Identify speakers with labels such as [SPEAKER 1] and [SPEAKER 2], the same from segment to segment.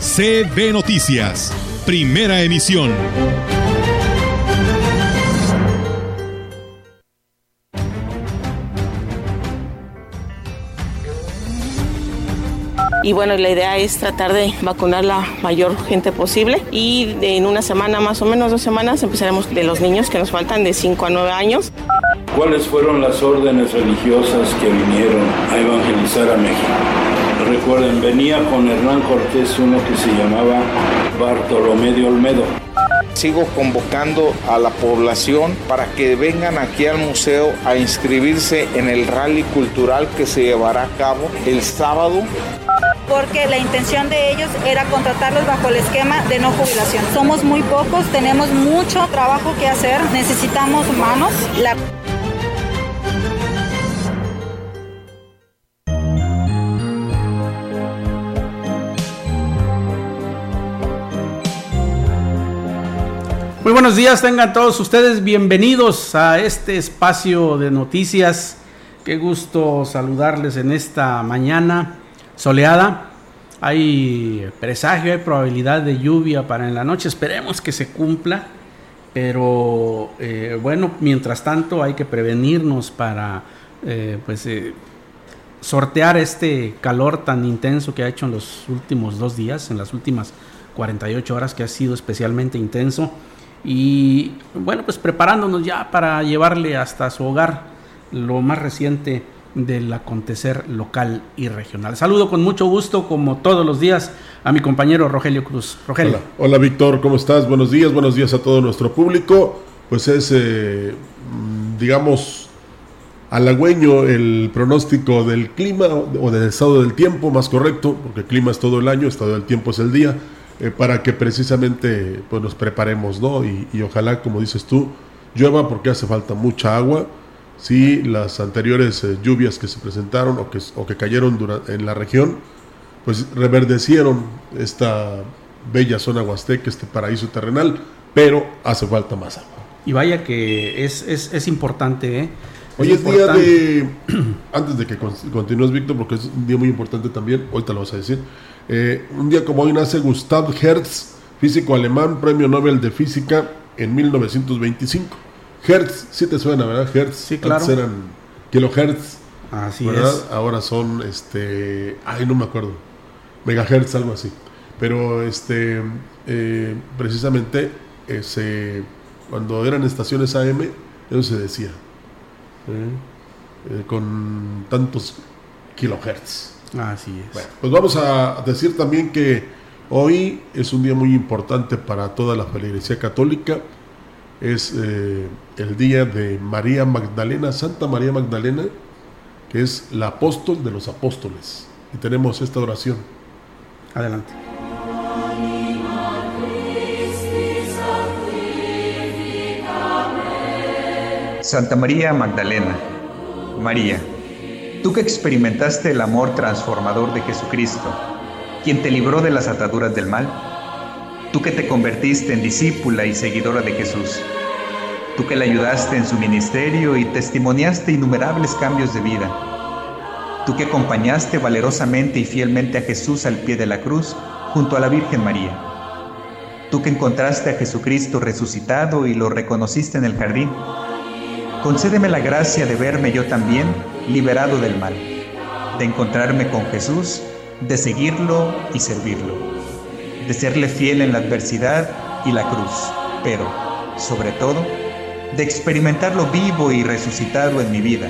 [SPEAKER 1] CB Noticias, primera emisión.
[SPEAKER 2] y bueno, la idea es tratar de vacunar la mayor gente posible y en una semana, más o menos dos semanas, empezaremos de los niños que nos faltan de 5 a 9 años.
[SPEAKER 3] ¿Cuáles fueron las órdenes religiosas que vinieron a evangelizar a México? Recuerden, venía con Hernán Cortés uno que se llamaba Bartolomé de Olmedo.
[SPEAKER 4] Sigo convocando a la población para que vengan aquí al museo a inscribirse en el rally cultural que se llevará a cabo el sábado
[SPEAKER 5] porque la intención de ellos era contratarlos bajo el esquema de no jubilación. Somos muy pocos, tenemos mucho trabajo que hacer, necesitamos manos. La...
[SPEAKER 6] buenos días, tengan todos ustedes bienvenidos a este espacio de noticias. Qué gusto saludarles en esta mañana soleada. Hay presagio, hay probabilidad de lluvia para en la noche. Esperemos que se cumpla. Pero eh, bueno, mientras tanto hay que prevenirnos para eh, pues, eh, sortear este calor tan intenso que ha hecho en los últimos dos días, en las últimas 48 horas que ha sido especialmente intenso. Y bueno, pues preparándonos ya para llevarle hasta su hogar lo más reciente del acontecer local y regional. Saludo con mucho gusto, como todos los días, a mi compañero Rogelio Cruz. Rogelio.
[SPEAKER 7] Hola, Víctor, ¿cómo estás? Buenos días, buenos días a todo nuestro público. Pues es, eh, mm, digamos, halagüeño el pronóstico del clima o del estado del tiempo, más correcto, porque clima es todo el año, estado del tiempo es el día, eh, para que precisamente pues, nos preparemos, ¿no? Y, y ojalá, como dices tú, llueva porque hace falta mucha agua si las anteriores eh, lluvias que se presentaron o que, o que cayeron en la región, pues reverdecieron esta bella zona huasteca, este paraíso terrenal, pero hace falta más agua.
[SPEAKER 6] Y vaya que es, es, importante, ¿eh?
[SPEAKER 7] Hoy es, día de, antes de que continúes Víctor, porque es un día muy importante también, hoy te lo vas a decir, eh, un día como hoy nace Gustav Hertz, físico alemán, premio Nobel de Física en 1925. Hertz, sí te suena, ¿verdad? Hertz.
[SPEAKER 6] Sí, claro.
[SPEAKER 7] Antes eran kilohertz.
[SPEAKER 6] Así es.
[SPEAKER 7] Ahora son, este, ay, no me acuerdo, megahertz, algo así. Pero, este, eh, precisamente, ese, cuando eran estaciones AM, eso se decía, ¿eh? Eh, con tantos kilohertz.
[SPEAKER 6] Así es.
[SPEAKER 7] Bueno, pues vamos a decir también que hoy es un día muy importante para toda la feligresía católica es eh, el día de María Magdalena, Santa María Magdalena, que es la apóstol de los apóstoles. Y tenemos esta oración.
[SPEAKER 6] Adelante.
[SPEAKER 8] Santa María Magdalena, María, tú que experimentaste el amor transformador de Jesucristo, quien te libró de las ataduras del mal, tú que te convertiste en discípula y seguidora de Jesús, tú que le ayudaste en su ministerio y testimoniaste innumerables cambios de vida, tú que acompañaste valerosamente y fielmente a Jesús al pie de la cruz junto a la Virgen María, tú que encontraste a Jesucristo resucitado y lo reconociste en el jardín, concédeme la gracia de verme yo también liberado del mal, de encontrarme con Jesús, de seguirlo y servirlo, de serle fiel en la adversidad y la cruz, pero, sobre todo, de experimentarlo vivo y resucitado en mi vida,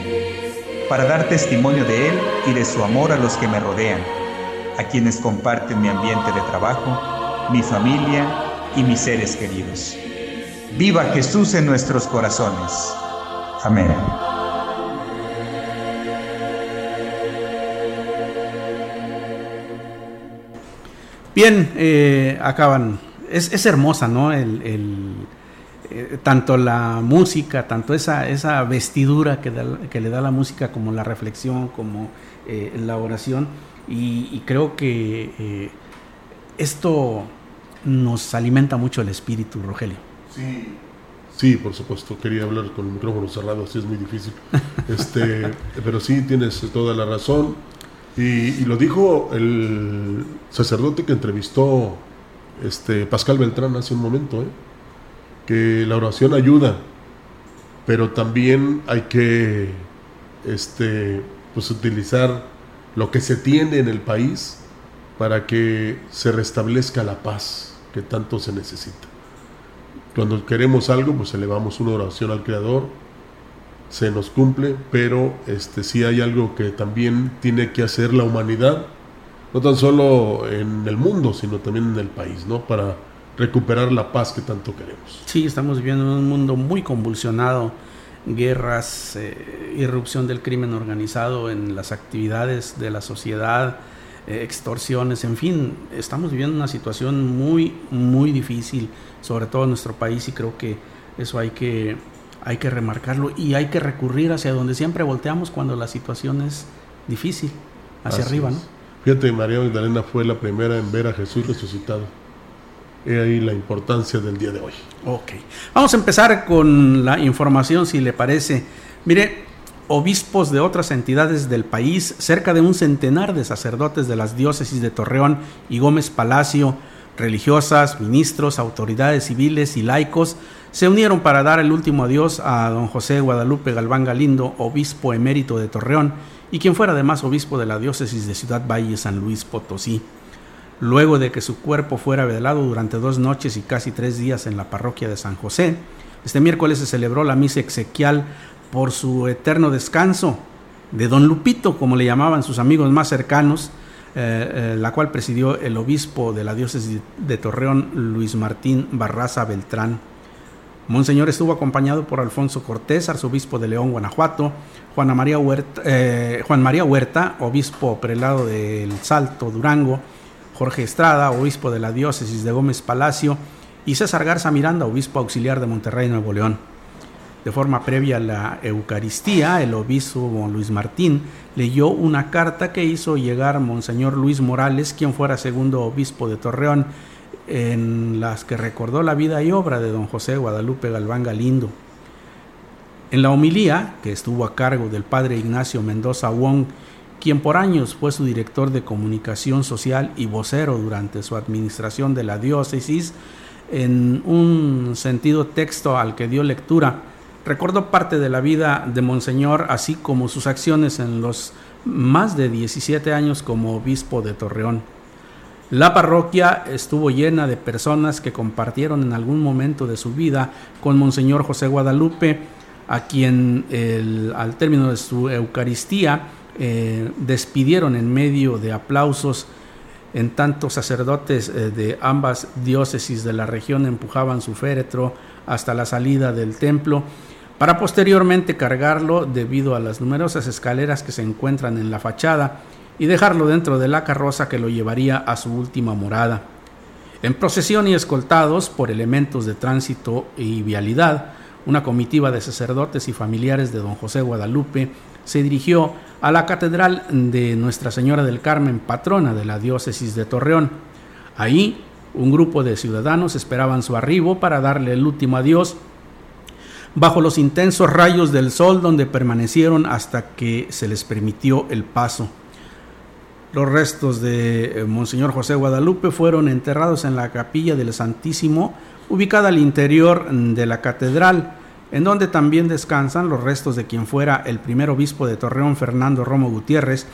[SPEAKER 8] para dar testimonio de Él y de su amor a los que me rodean, a quienes comparten mi ambiente de trabajo, mi familia y mis seres queridos. Viva Jesús en nuestros corazones. Amén.
[SPEAKER 6] Bien, eh, acaban. Es, es, hermosa, ¿no? El, el eh, tanto la música, tanto esa, esa vestidura que, da, que, le da la música, como la reflexión, como eh, la oración. Y, y creo que eh, esto nos alimenta mucho el espíritu, Rogelio.
[SPEAKER 7] Sí, sí, por supuesto. Quería hablar con el micrófono cerrado, así es muy difícil. Este, pero sí, tienes toda la razón. Y, y, lo dijo el sacerdote que entrevistó este Pascal Beltrán hace un momento, ¿eh? que la oración ayuda, pero también hay que este, pues, utilizar lo que se tiene en el país para que se restablezca la paz que tanto se necesita. Cuando queremos algo, pues elevamos una oración al Creador, se nos cumple, pero este, sí hay algo que también tiene que hacer la humanidad, no tan solo en el mundo, sino también en el país, ¿no? Para recuperar la paz que tanto queremos.
[SPEAKER 6] Sí, estamos viviendo en un mundo muy convulsionado, guerras, eh, irrupción del crimen organizado en las actividades de la sociedad, eh, extorsiones, en fin, estamos viviendo una situación muy, muy difícil, sobre todo en nuestro país, y creo que eso hay que, hay que remarcarlo y hay que recurrir hacia donde siempre volteamos cuando la situación es difícil, hacia Así arriba,
[SPEAKER 7] es.
[SPEAKER 6] ¿no?
[SPEAKER 7] Fíjate, María Magdalena fue la primera en ver a Jesús resucitado. He ahí la importancia del día de hoy.
[SPEAKER 6] Ok. Vamos a empezar con la información, si le parece. Mire, obispos de otras entidades del país, cerca de un centenar de sacerdotes de las diócesis de Torreón y Gómez Palacio, religiosas, ministros, autoridades civiles y laicos, se unieron para dar el último adiós a don José Guadalupe Galván Galindo, obispo emérito de Torreón, y quien fuera además obispo de la diócesis de Ciudad Valle San Luis Potosí luego de que su cuerpo fuera velado durante dos noches y casi tres días en la parroquia de San José. Este miércoles se celebró la misa exequial por su eterno descanso de don Lupito, como le llamaban sus amigos más cercanos, eh, eh, la cual presidió el obispo de la diócesis de Torreón, Luis Martín Barraza Beltrán. Monseñor estuvo acompañado por Alfonso Cortés, arzobispo de León, Guanajuato, eh, Juan María Huerta, obispo prelado del Salto, Durango, Jorge Estrada, obispo de la diócesis de Gómez Palacio, y César Garza Miranda, obispo auxiliar de Monterrey, Nuevo León. De forma previa a la Eucaristía, el obispo Luis Martín leyó una carta que hizo llegar Monseñor Luis Morales, quien fuera segundo obispo de Torreón, en las que recordó la vida y obra de don José Guadalupe Galván Galindo. En la homilía, que estuvo a cargo del padre Ignacio Mendoza Wong, quien por años fue su director de comunicación social y vocero durante su administración de la diócesis, en un sentido texto al que dio lectura, recordó parte de la vida de Monseñor, así como sus acciones en los más de 17 años como obispo de Torreón. La parroquia estuvo llena de personas que compartieron en algún momento de su vida con Monseñor José Guadalupe, a quien al término de su Eucaristía eh, despidieron en medio de aplausos en tanto sacerdotes eh, de ambas diócesis de la región empujaban su féretro hasta la salida del templo para posteriormente cargarlo debido a las numerosas escaleras que se encuentran en la fachada y dejarlo dentro de la carroza que lo llevaría a su última morada. En procesión y escoltados por elementos de tránsito y vialidad, una comitiva de sacerdotes y familiares de don José Guadalupe se dirigió a la Catedral de Nuestra Señora del Carmen, patrona de la diócesis de Torreón. Ahí, un grupo de ciudadanos esperaban su arribo para darle el último adiós bajo los intensos rayos del sol donde permanecieron hasta que se les permitió el paso. Los restos de eh, Monseñor José Guadalupe fueron enterrados en la capilla del Santísimo, ubicada al interior de la catedral, en donde también descansan los restos de quien fuera el primer obispo de Torreón, Fernando Romo Gutiérrez,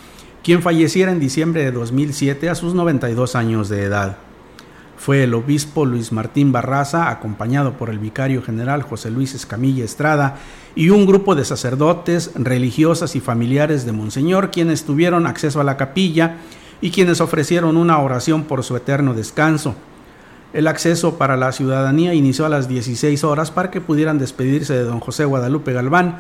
[SPEAKER 6] quien falleciera en diciembre de 2007 a sus 92 años de edad. Fue el obispo Luis Martín Barraza, acompañado por el vicario general José Luis Escamilla Estrada y un grupo de sacerdotes, religiosas y familiares de Monseñor, quienes tuvieron acceso a la capilla y quienes ofrecieron una oración por su eterno descanso. El acceso para la ciudadanía inició a las 16 horas para que pudieran despedirse de don José Guadalupe Galván,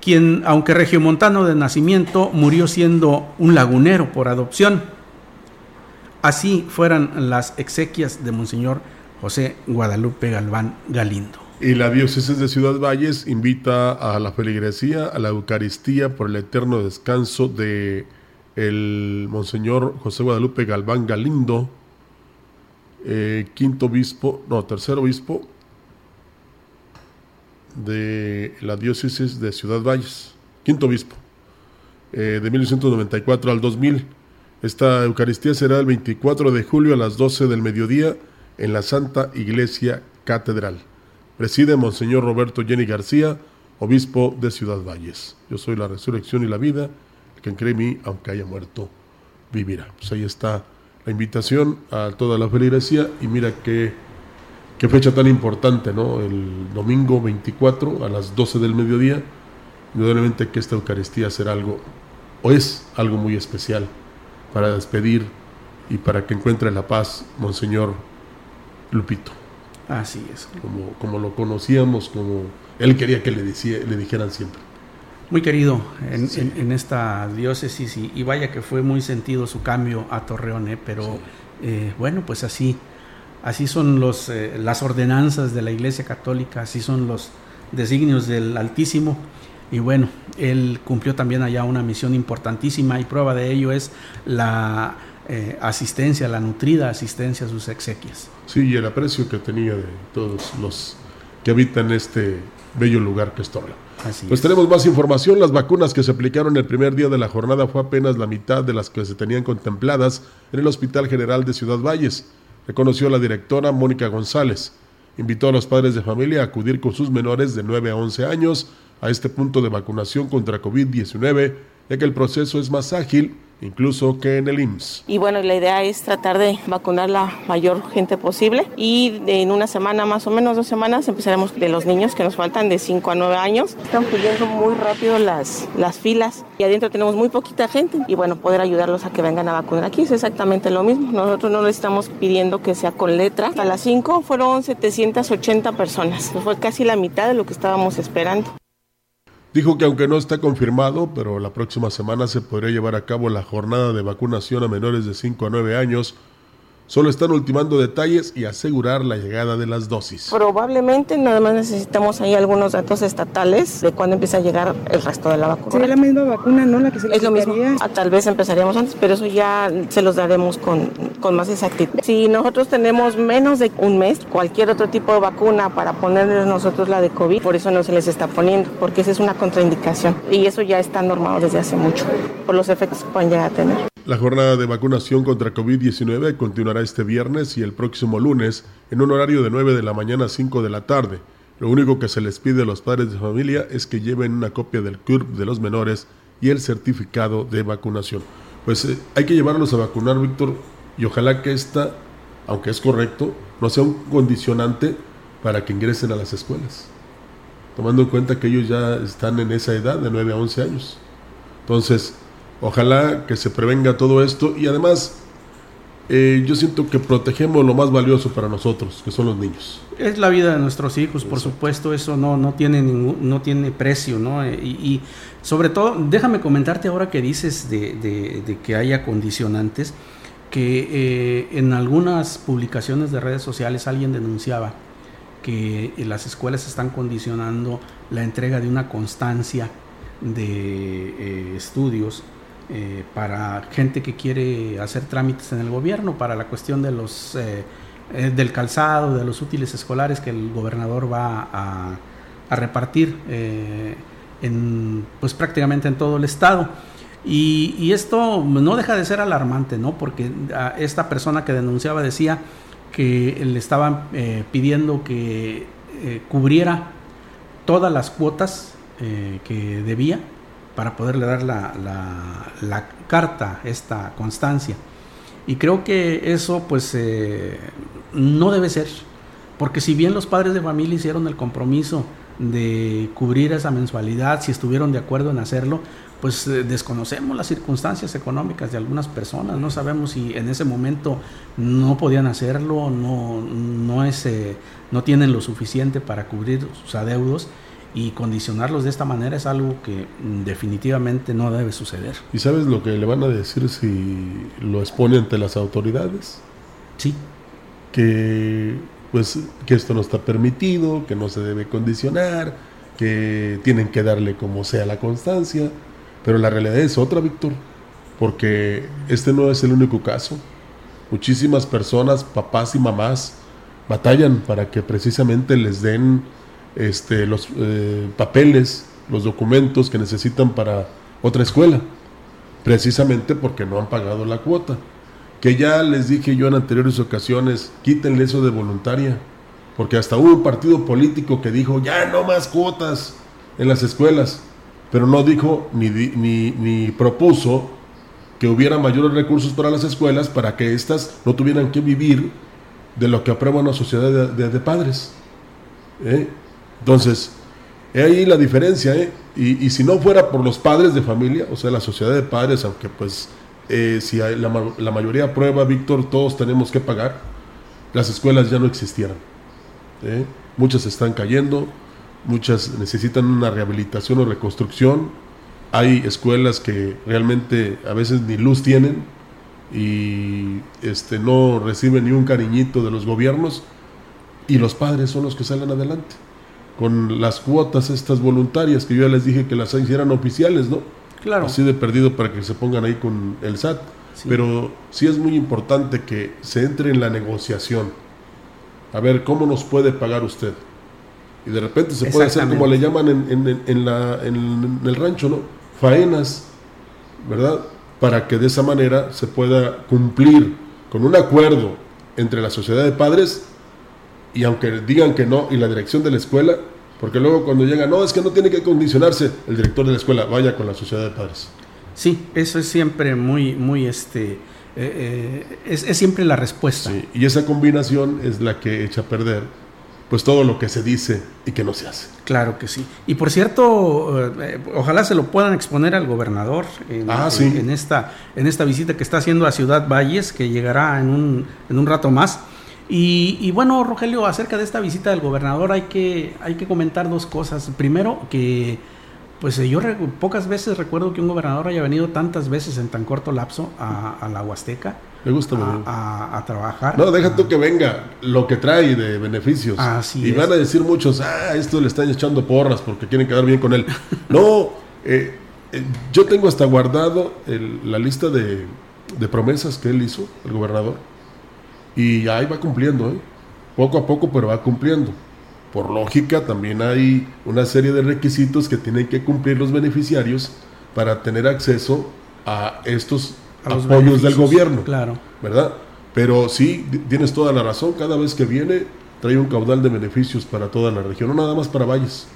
[SPEAKER 6] quien, aunque regiomontano de nacimiento, murió siendo un lagunero por adopción. Así fueran las exequias de Monseñor José Guadalupe Galván Galindo.
[SPEAKER 7] Y la diócesis de Ciudad Valles invita a la feligresía, a la Eucaristía por el eterno descanso de el Monseñor José Guadalupe Galván Galindo, eh, quinto obispo, no, tercer obispo de la diócesis de Ciudad Valles, quinto obispo, eh, de 1994 al 2000. Esta Eucaristía será el 24 de julio a las 12 del mediodía en la Santa Iglesia Catedral. Preside Monseñor Roberto Jenny García, obispo de Ciudad Valles. Yo soy la resurrección y la vida, el que cree en mí, aunque haya muerto, vivirá. Pues ahí está la invitación a toda la feligresía y mira qué, qué fecha tan importante, ¿no? El domingo 24 a las 12 del mediodía, indudablemente que esta Eucaristía será algo, o es algo muy especial para despedir y para que encuentre la paz, Monseñor Lupito.
[SPEAKER 6] Así es.
[SPEAKER 7] Como, como lo conocíamos, como él quería que le, decía, le dijeran siempre.
[SPEAKER 6] Muy querido en, en, esta diócesis y, vaya que fue muy sentido su cambio a Torreón, ¿eh? pero eh, bueno, pues así, así son los, eh, las ordenanzas de la Iglesia Católica, así son los designios del Altísimo. Y bueno, él cumplió también allá una misión importantísima y prueba de ello es la eh, asistencia, la nutrida asistencia a sus exequias.
[SPEAKER 7] Sí, y el aprecio que tenía de todos los que habitan este bello lugar que es Torreón. pues tenemos más información. Las vacunas que se aplicaron el primer día de la jornada fue apenas la mitad de las que se tenían contempladas en el Hospital General de Ciudad Valles, reconoció la directora Mónica González. Invitó a los padres de familia a acudir con sus menores de 9 a 11 años a este punto de vacunación contra COVID-19, ya que el proceso es más ágil incluso que en el IMSS.
[SPEAKER 2] Y bueno, la idea es tratar de vacunar la mayor gente posible y en una semana, más o menos dos semanas, empezaremos de los niños que nos faltan de 5 a 9 años. Están fluyendo muy rápido las, las filas y adentro tenemos muy poquita gente y bueno, poder ayudarlos a que vengan a vacunar aquí es exactamente lo mismo. Nosotros no le estamos pidiendo que sea con letra. A las 5 fueron 780 personas. Fue casi la mitad de lo que estábamos esperando.
[SPEAKER 7] Dijo que aunque no está confirmado, pero la próxima semana se podría llevar a cabo la jornada de vacunación a menores de 5 a 9 años Solo están ultimando detalles y asegurar la llegada de las dosis.
[SPEAKER 2] Probablemente nada más necesitamos ahí algunos datos estatales de cuándo empieza a llegar el resto de la vacuna.
[SPEAKER 9] ¿Sería la misma vacuna, no? La que se
[SPEAKER 2] Es lo mismo. Ah, tal vez empezaríamos antes, pero eso ya se los daremos con, con más exactitud. Si nosotros tenemos menos de un mes, cualquier otro tipo de vacuna para ponerles nosotros la de COVID, por eso no se les está poniendo, porque esa es una contraindicación. Y eso ya está normado desde hace mucho, por los efectos que pueden llegar a tener.
[SPEAKER 7] La jornada de vacunación contra COVID-19 continuará este viernes y el próximo lunes en un horario de 9 de la mañana a 5 de la tarde. Lo único que se les pide a los padres de familia es que lleven una copia del CURP de los menores y el certificado de vacunación. Pues eh, hay que llevarlos a vacunar, Víctor, y ojalá que esta, aunque es correcto, no sea un condicionante para que ingresen a las escuelas, tomando en cuenta que ellos ya están en esa edad de 9 a 11 años. Entonces, Ojalá que se prevenga todo esto y además eh, yo siento que protegemos lo más valioso para nosotros, que son los niños.
[SPEAKER 6] Es la vida de nuestros hijos, por supuesto, eso no, no, tiene, ningún, no tiene precio, ¿no? Eh, y, sobre todo, déjame comentarte ahora que dices de, que haya condicionantes, que eh, en algunas publicaciones de redes sociales alguien denunciaba que las escuelas están condicionando la entrega de una constancia de estudios eh, para gente que quiere hacer trámites en el gobierno, para la cuestión de los, eh, eh, del calzado, de los útiles escolares que el gobernador va a, repartir en, pues prácticamente en todo el estado. Y, esto no deja de ser alarmante, ¿no? Porque esta persona que denunciaba decía que le estaban pidiendo que cubriera todas las cuotas que debía para poderle dar la, la, carta, esta constancia. Y creo que eso pues eh, no debe ser, porque si bien los padres de familia hicieron el compromiso de cubrir esa mensualidad, si estuvieron de acuerdo en hacerlo, pues eh, desconocemos las circunstancias económicas de algunas personas, no sabemos si en ese momento no podían hacerlo, no, no, es, eh, no tienen lo suficiente para cubrir sus adeudos y condicionarlos de esta manera es algo que mm, definitivamente no debe suceder.
[SPEAKER 7] ¿Y sabes lo que le van a decir si lo expone ante las autoridades?
[SPEAKER 6] Sí.
[SPEAKER 7] Que pues que esto no está permitido, que no se debe condicionar, que tienen que darle como sea la constancia, pero la realidad es otra, Víctor, porque este no es el único caso. Muchísimas personas, papás y mamás, batallan para que precisamente les den este, los eh, papeles, los documentos que necesitan para otra escuela, precisamente porque no han pagado la cuota. Que ya les dije yo en anteriores ocasiones, quítenle eso de voluntaria, porque hasta hubo un partido político que dijo, ya no más cuotas en las escuelas, pero no dijo ni, ni, ni propuso que hubiera mayores recursos para las escuelas para que éstas no tuvieran que vivir de lo que aprueba una sociedad de, padres. ¿eh? Entonces, ahí la diferencia, ¿eh? y, si no fuera por los padres de familia, o sea, la sociedad de padres, aunque pues eh, si la, la, mayoría aprueba, Víctor, todos tenemos que pagar, las escuelas ya no existieran. ¿eh? Muchas están cayendo, muchas necesitan una rehabilitación o reconstrucción. Hay escuelas que realmente a veces ni luz tienen y este, no reciben ni un cariñito de los gobiernos y los padres son los que salen adelante con las cuotas estas voluntarias que yo ya les dije que las hicieran oficiales, ¿no?
[SPEAKER 6] Claro.
[SPEAKER 7] Así de perdido para que se pongan ahí con el SAT. Pero sí es muy importante que se entre en la negociación. A ver, ¿cómo nos puede pagar usted? Y de repente se puede hacer como le llaman en, en, la, en el rancho, ¿no? Faenas, ¿verdad? Para que de esa manera se pueda cumplir con un acuerdo entre la sociedad de padres y aunque digan que no y la dirección de la escuela, porque luego cuando llega, no, es que no tiene que condicionarse el director de la escuela, vaya con la sociedad de padres.
[SPEAKER 6] Sí, eso es siempre muy, muy, este, eh, eh, es, siempre la respuesta.
[SPEAKER 7] y esa combinación es la que echa a perder pues todo lo que se dice y que no se hace.
[SPEAKER 6] Claro que sí. Y por cierto, eh, ojalá se lo puedan exponer al gobernador en,
[SPEAKER 7] ah,
[SPEAKER 6] en, esta, en esta visita que está haciendo a Ciudad Valles, que llegará en un, en un rato más. Y, bueno, Rogelio, acerca de esta visita del gobernador hay que, hay que comentar dos cosas. Primero, que pues yo pocas veces recuerdo que un gobernador haya venido tantas veces en tan corto lapso a, la Huasteca.
[SPEAKER 7] Me gusta
[SPEAKER 6] a, a, trabajar.
[SPEAKER 7] No, deja tú que venga lo que trae de beneficios.
[SPEAKER 6] Así
[SPEAKER 7] y van a decir muchos, ah, esto le están echando porras porque quieren quedar bien con él. no, eh, eh, yo tengo hasta guardado la lista de, de promesas que él hizo, el gobernador y ahí va cumpliendo, ¿eh? poco a poco, pero va cumpliendo. Por lógica, también hay una serie de requisitos que tienen que cumplir los beneficiarios para tener acceso a estos apoyos del gobierno.
[SPEAKER 6] Claro.
[SPEAKER 7] ¿Verdad? Pero sí, tienes toda la razón, cada vez que viene trae un caudal de beneficios para toda la región, no nada más para Valles.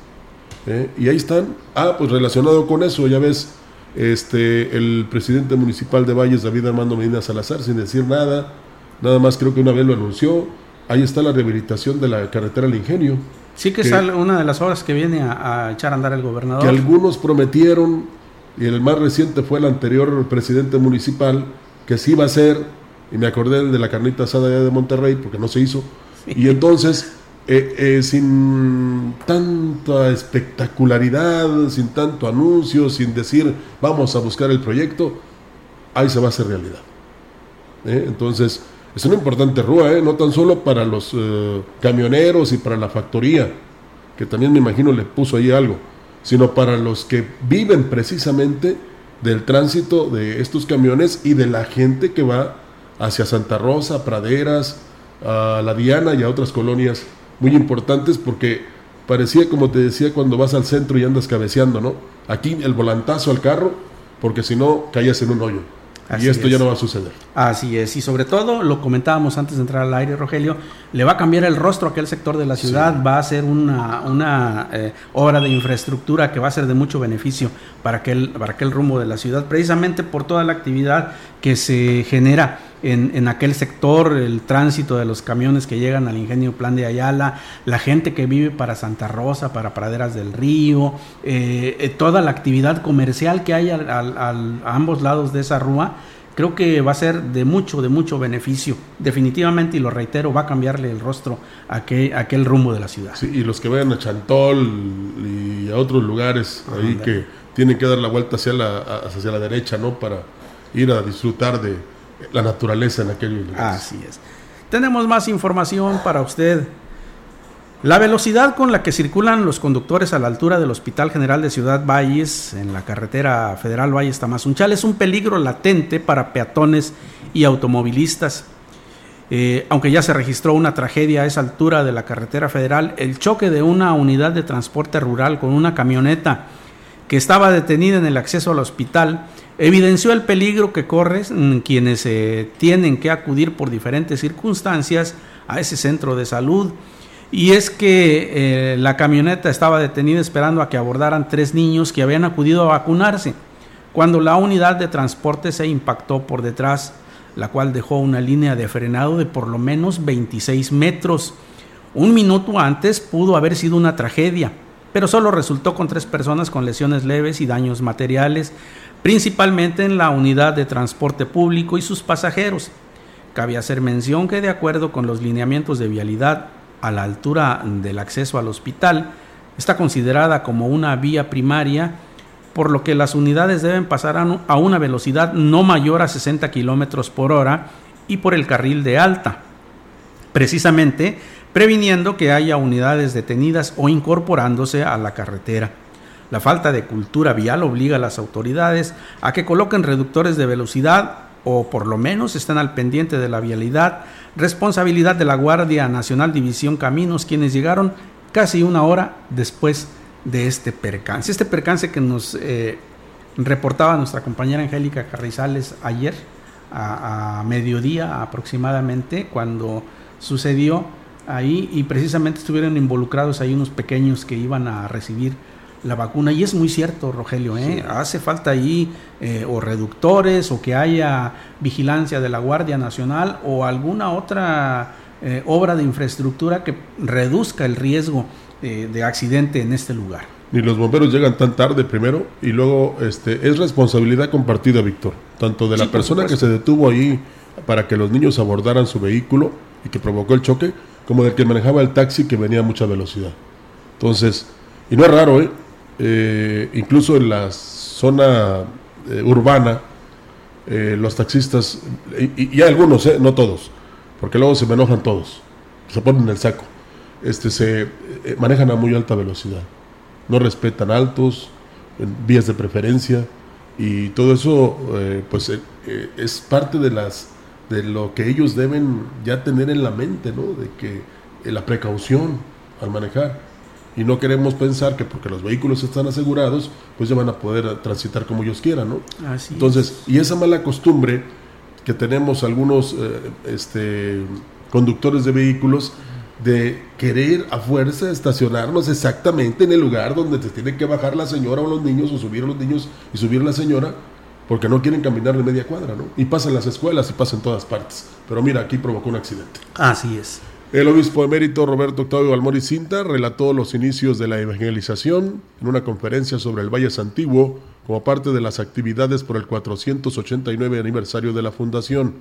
[SPEAKER 7] ¿eh? Y ahí están. Ah, pues relacionado con eso, ya ves, este, el presidente municipal de Valles, David Armando Medina Salazar, sin decir nada, Nada más creo que una vez lo anunció. Ahí está la rehabilitación de la carretera al Ingenio.
[SPEAKER 6] Sí que, es una de las obras que viene a, echar a andar el gobernador.
[SPEAKER 7] Que algunos prometieron, y el más reciente fue el anterior presidente municipal, que sí iba a ser, y me acordé de la carnita asada de Monterrey, porque no se hizo. Y entonces, eh, eh, sin tanta espectacularidad, sin tanto anuncio, sin decir vamos a buscar el proyecto, ahí se va a hacer realidad. ¿Eh? Entonces, es una importante rúa, ¿eh? no tan solo para los eh, camioneros y para la factoría, que también me imagino le puso ahí algo, sino para los que viven precisamente del tránsito de estos camiones y de la gente que va hacia Santa Rosa, Praderas, a La Diana y a otras colonias muy importantes porque parecía como te decía cuando vas al centro y andas cabeceando, ¿no? Aquí el volantazo al carro porque si no caías en un hoyo y esto ya no va a suceder.
[SPEAKER 6] Así es, y sobre todo, lo comentábamos antes de entrar al aire, Rogelio, le va a cambiar el rostro a aquel sector de la ciudad, va a ser una, una eh, obra de infraestructura que va a ser de mucho beneficio para aquel, para aquel rumbo de la ciudad, precisamente por toda la actividad que se genera en, en, aquel sector, el tránsito de los camiones que llegan al ingenio Plan de Ayala, la gente que vive para Santa Rosa, para Praderas del Río, eh, eh, toda la actividad comercial que hay a ambos lados de esa rúa creo que va a ser de mucho, de mucho beneficio. Definitivamente, y lo reitero, va a cambiarle el rostro a aquel, a aquel rumbo de la ciudad.
[SPEAKER 7] Sí, y los que vayan a Chantol y a otros lugares ahí que tienen que dar la vuelta hacia la, hacia la derecha, ¿no? Para ir a disfrutar de la naturaleza en aquellos lugares.
[SPEAKER 6] Así es. Tenemos más información para usted. La velocidad con la que circulan los conductores a la altura del Hospital General de Ciudad Valles, en la carretera federal Valles Tamazunchal, es un peligro latente para peatones y automovilistas. Eh, aunque ya se registró una tragedia a esa altura de la carretera federal, el choque de una unidad de transporte rural con una camioneta que estaba detenida en el acceso al hospital evidenció el peligro que corren quienes eh, tienen que acudir por diferentes circunstancias a ese centro de salud. Y es que eh, la camioneta estaba detenida esperando a que abordaran tres niños que habían acudido a vacunarse, cuando la unidad de transporte se impactó por detrás, la cual dejó una línea de frenado de por lo menos 26 metros. Un minuto antes pudo haber sido una tragedia, pero solo resultó con tres personas con lesiones leves y daños materiales, principalmente en la unidad de transporte público y sus pasajeros. Cabe hacer mención que de acuerdo con los lineamientos de vialidad a la altura del acceso al hospital, está considerada como una vía primaria, por lo que las unidades deben pasar a una velocidad no mayor a 60 kilómetros por hora y por el carril de alta, precisamente previniendo que haya unidades detenidas o incorporándose a la carretera. La falta de cultura vial obliga a las autoridades a que coloquen reductores de velocidad o por lo menos estén al pendiente de la vialidad, responsabilidad de la Guardia Nacional División Caminos, quienes llegaron casi una hora después de este percance. Este percance que nos eh, reportaba nuestra compañera Angélica Carrizales ayer a, a mediodía aproximadamente, cuando sucedió ahí y precisamente estuvieron involucrados ahí unos pequeños que iban a recibir la vacuna. Y es muy cierto, Rogelio, ¿eh? hace falta ahí eh, o reductores o que haya vigilancia de la Guardia Nacional o alguna otra eh, obra de infraestructura que reduzca el riesgo de accidente en este lugar.
[SPEAKER 7] Ni los bomberos llegan tan tarde primero y luego este, es responsabilidad compartida, Víctor, tanto de la persona que se detuvo ahí para que los niños abordaran su vehículo y que provocó el choque, como del que manejaba el taxi que venía a mucha velocidad. Entonces, y no es raro, ¿eh? Eh, incluso en la zona eh, urbana, eh, los taxistas, y, hay algunos, no todos, porque luego se me enojan todos, se ponen el saco, este, se manejan a muy alta velocidad, no respetan altos, vías de preferencia, y todo eso pues es parte de las de lo que ellos deben ya tener en la mente, ¿no? De que la precaución al manejar y no queremos pensar que porque los vehículos están asegurados, pues ya van a poder transitar como ellos quieran, ¿no? Entonces, y esa mala costumbre que tenemos algunos eh, este, conductores de vehículos de querer a fuerza estacionarnos exactamente en el lugar donde te tiene que bajar la señora o los niños o subir a los niños y subir la señora porque no quieren caminar de media cuadra, ¿no? Y pasan las escuelas y pasan todas partes. Pero mira, aquí provocó un accidente.
[SPEAKER 6] Así es.
[SPEAKER 7] El obispo emérito Roberto Octavio Balmori Cinta relató los inicios de la evangelización en una conferencia sobre el Valle Antiguo como parte de las actividades por el 489 aniversario de la fundación.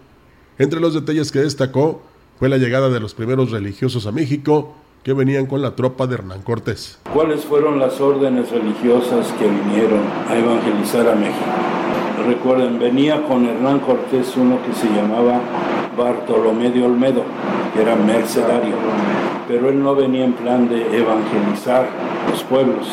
[SPEAKER 7] Entre los detalles que destacó fue la llegada de los primeros religiosos a México que venían con la tropa de Hernán Cortés.
[SPEAKER 3] ¿Cuáles fueron las órdenes religiosas que vinieron a evangelizar a México? Recuerden, venía con Hernán Cortés uno que se llamaba Bartolomé de Olmedo, que era mercenario, pero él no venía en plan de evangelizar los pueblos,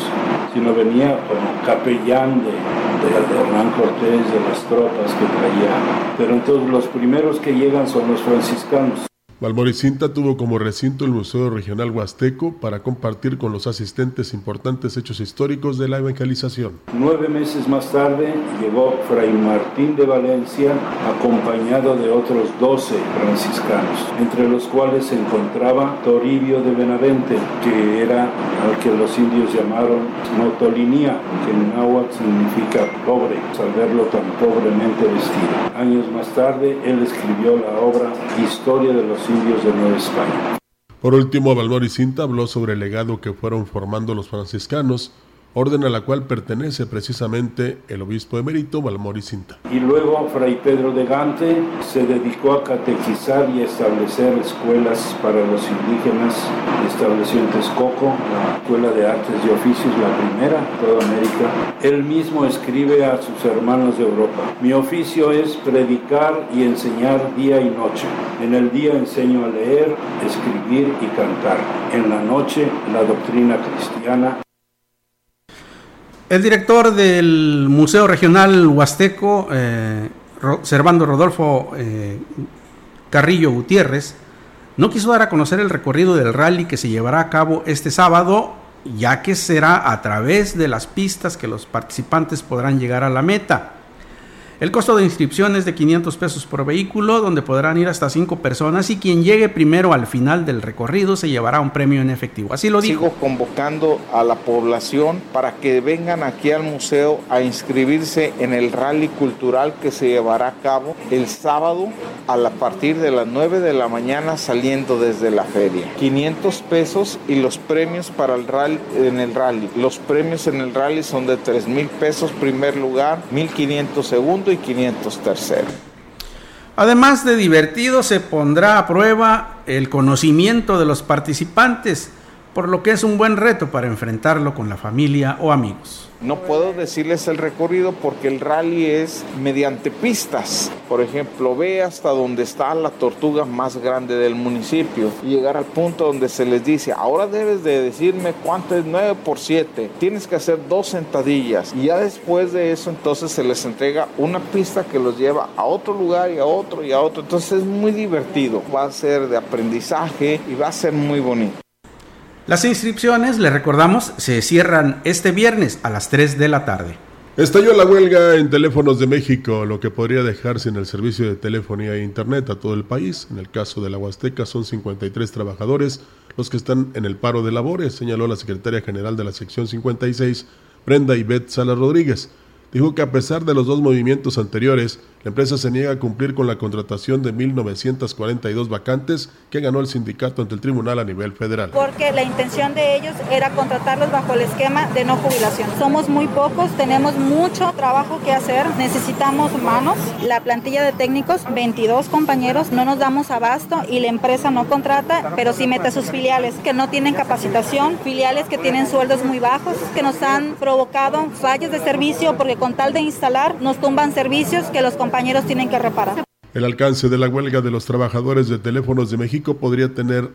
[SPEAKER 3] sino venía como capellán de, de, Hernán Cortés, de las tropas que traía. Pero entonces los primeros que llegan son los franciscanos.
[SPEAKER 7] Valmoricinta tuvo como recinto el Museo Regional Huasteco para compartir con los asistentes importantes hechos históricos de la evangelización.
[SPEAKER 3] Nueve meses más tarde llegó Fray Martín de Valencia acompañado de otros doce franciscanos, entre los cuales se encontraba Toribio de Benavente, que era al que los indios llamaron Notolinía, que en náhuatl significa pobre, al verlo tan pobremente vestido. Años más tarde él escribió la obra Historia de los de Nueva España.
[SPEAKER 7] Por último, Balmor y Cinta habló sobre el legado que fueron formando los franciscanos orden a la cual pertenece precisamente el obispo emérito Balmori Cinta.
[SPEAKER 3] Y luego Fray Pedro de Gante se dedicó a catequizar y establecer escuelas para los indígenas. Estableció en Texcoco la Escuela de Artes y Oficios, la primera en toda América. Él mismo escribe a sus hermanos de Europa. Mi oficio es predicar y enseñar día y noche. En el día enseño a leer, escribir y cantar. En la noche la doctrina cristiana
[SPEAKER 6] el director del Museo Regional Huasteco, eh, Servando Rodolfo eh, Carrillo Gutiérrez, no quiso dar a conocer el recorrido del rally que se llevará a cabo este sábado, ya que será a través de las pistas que los participantes podrán llegar a la meta. El costo de inscripción es de 500 pesos por vehículo, donde podrán ir hasta 5 personas y quien llegue primero al final del recorrido se llevará un premio en efectivo. Así lo dijo.
[SPEAKER 4] Sigo convocando a la población para que vengan aquí al museo a inscribirse en el rally cultural que se llevará a cabo el sábado a partir de las 9 de la mañana saliendo desde la feria. 500 pesos y los premios para el rally en el rally. Los premios en el rally son de 3 mil pesos primer lugar, 1500 segundo y 500 tercero.
[SPEAKER 6] Además de divertido, se pondrá a prueba el conocimiento de los participantes, por lo que es un buen reto para enfrentarlo con la familia o amigos.
[SPEAKER 4] No puedo decirles el recorrido porque el rally es mediante pistas. Por ejemplo, ve hasta donde está la tortuga más grande del municipio y llegar al punto donde se les dice, ahora debes de decirme cuánto es 9 por 7. Tienes que hacer dos sentadillas. Y ya después de eso, entonces se les entrega una pista que los lleva a otro lugar y a otro y a otro. Entonces es muy divertido. Va a ser de aprendizaje y va a ser muy bonito.
[SPEAKER 6] Las inscripciones, le recordamos, se cierran este viernes a las 3 de la tarde.
[SPEAKER 7] Estalló la huelga en Teléfonos de México, lo que podría dejar sin el servicio de telefonía e internet a todo el país. En el caso de la Huasteca son 53 trabajadores los que están en el paro de labores, señaló la secretaria general de la sección 56, Brenda Ivette Sala Rodríguez dijo que a pesar de los dos movimientos anteriores, la empresa se niega a cumplir con la contratación de 1.942 vacantes que ganó el sindicato ante el tribunal a nivel federal.
[SPEAKER 5] Porque la intención de ellos era contratarlos bajo el esquema de no jubilación. Somos muy pocos, tenemos mucho trabajo que hacer, necesitamos manos. La plantilla de técnicos, 22 compañeros, no nos damos abasto y la empresa no contrata, pero sí mete sus filiales que no tienen capacitación, filiales que tienen sueldos muy bajos, que nos han provocado fallos de servicio porque con tal de instalar nos tumban servicios que los compañeros
[SPEAKER 7] El alcance de la huelga de los trabajadores de teléfonos de México podría tener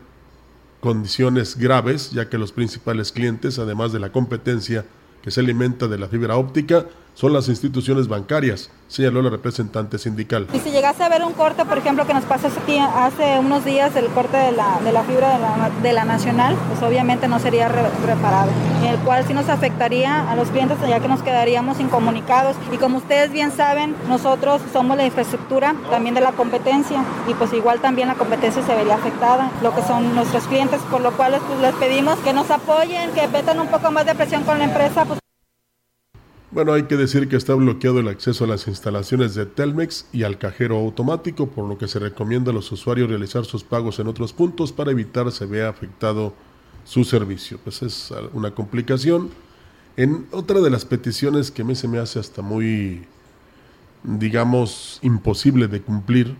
[SPEAKER 7] condiciones graves, ya que los principales clientes, además de la competencia que se alimenta de la fibra óptica, son las instituciones bancarias, señaló la representante sindical.
[SPEAKER 5] Y si llegase a haber un corte, por ejemplo, que nos pasó hace unos días el corte de la, de la fibra de la, nacional, pues obviamente no sería reparado, el cual sí nos afectaría a los clientes ya que nos quedaríamos incomunicados. Y como ustedes bien saben, nosotros somos la infraestructura también de la competencia y pues igual también la competencia se vería afectada, lo que son nuestros clientes, por lo cual pues, les pedimos que nos apoyen, que metan un poco más de presión con la empresa. Pues,
[SPEAKER 7] bueno, hay que decir que está bloqueado el acceso a las instalaciones de Telmex y al cajero automático, por lo que se recomienda a los usuarios realizar sus pagos en otros puntos para evitar se vea afectado su servicio. Pues es una complicación. En otra de las peticiones que mí se me hace hasta muy, digamos, imposible de cumplir,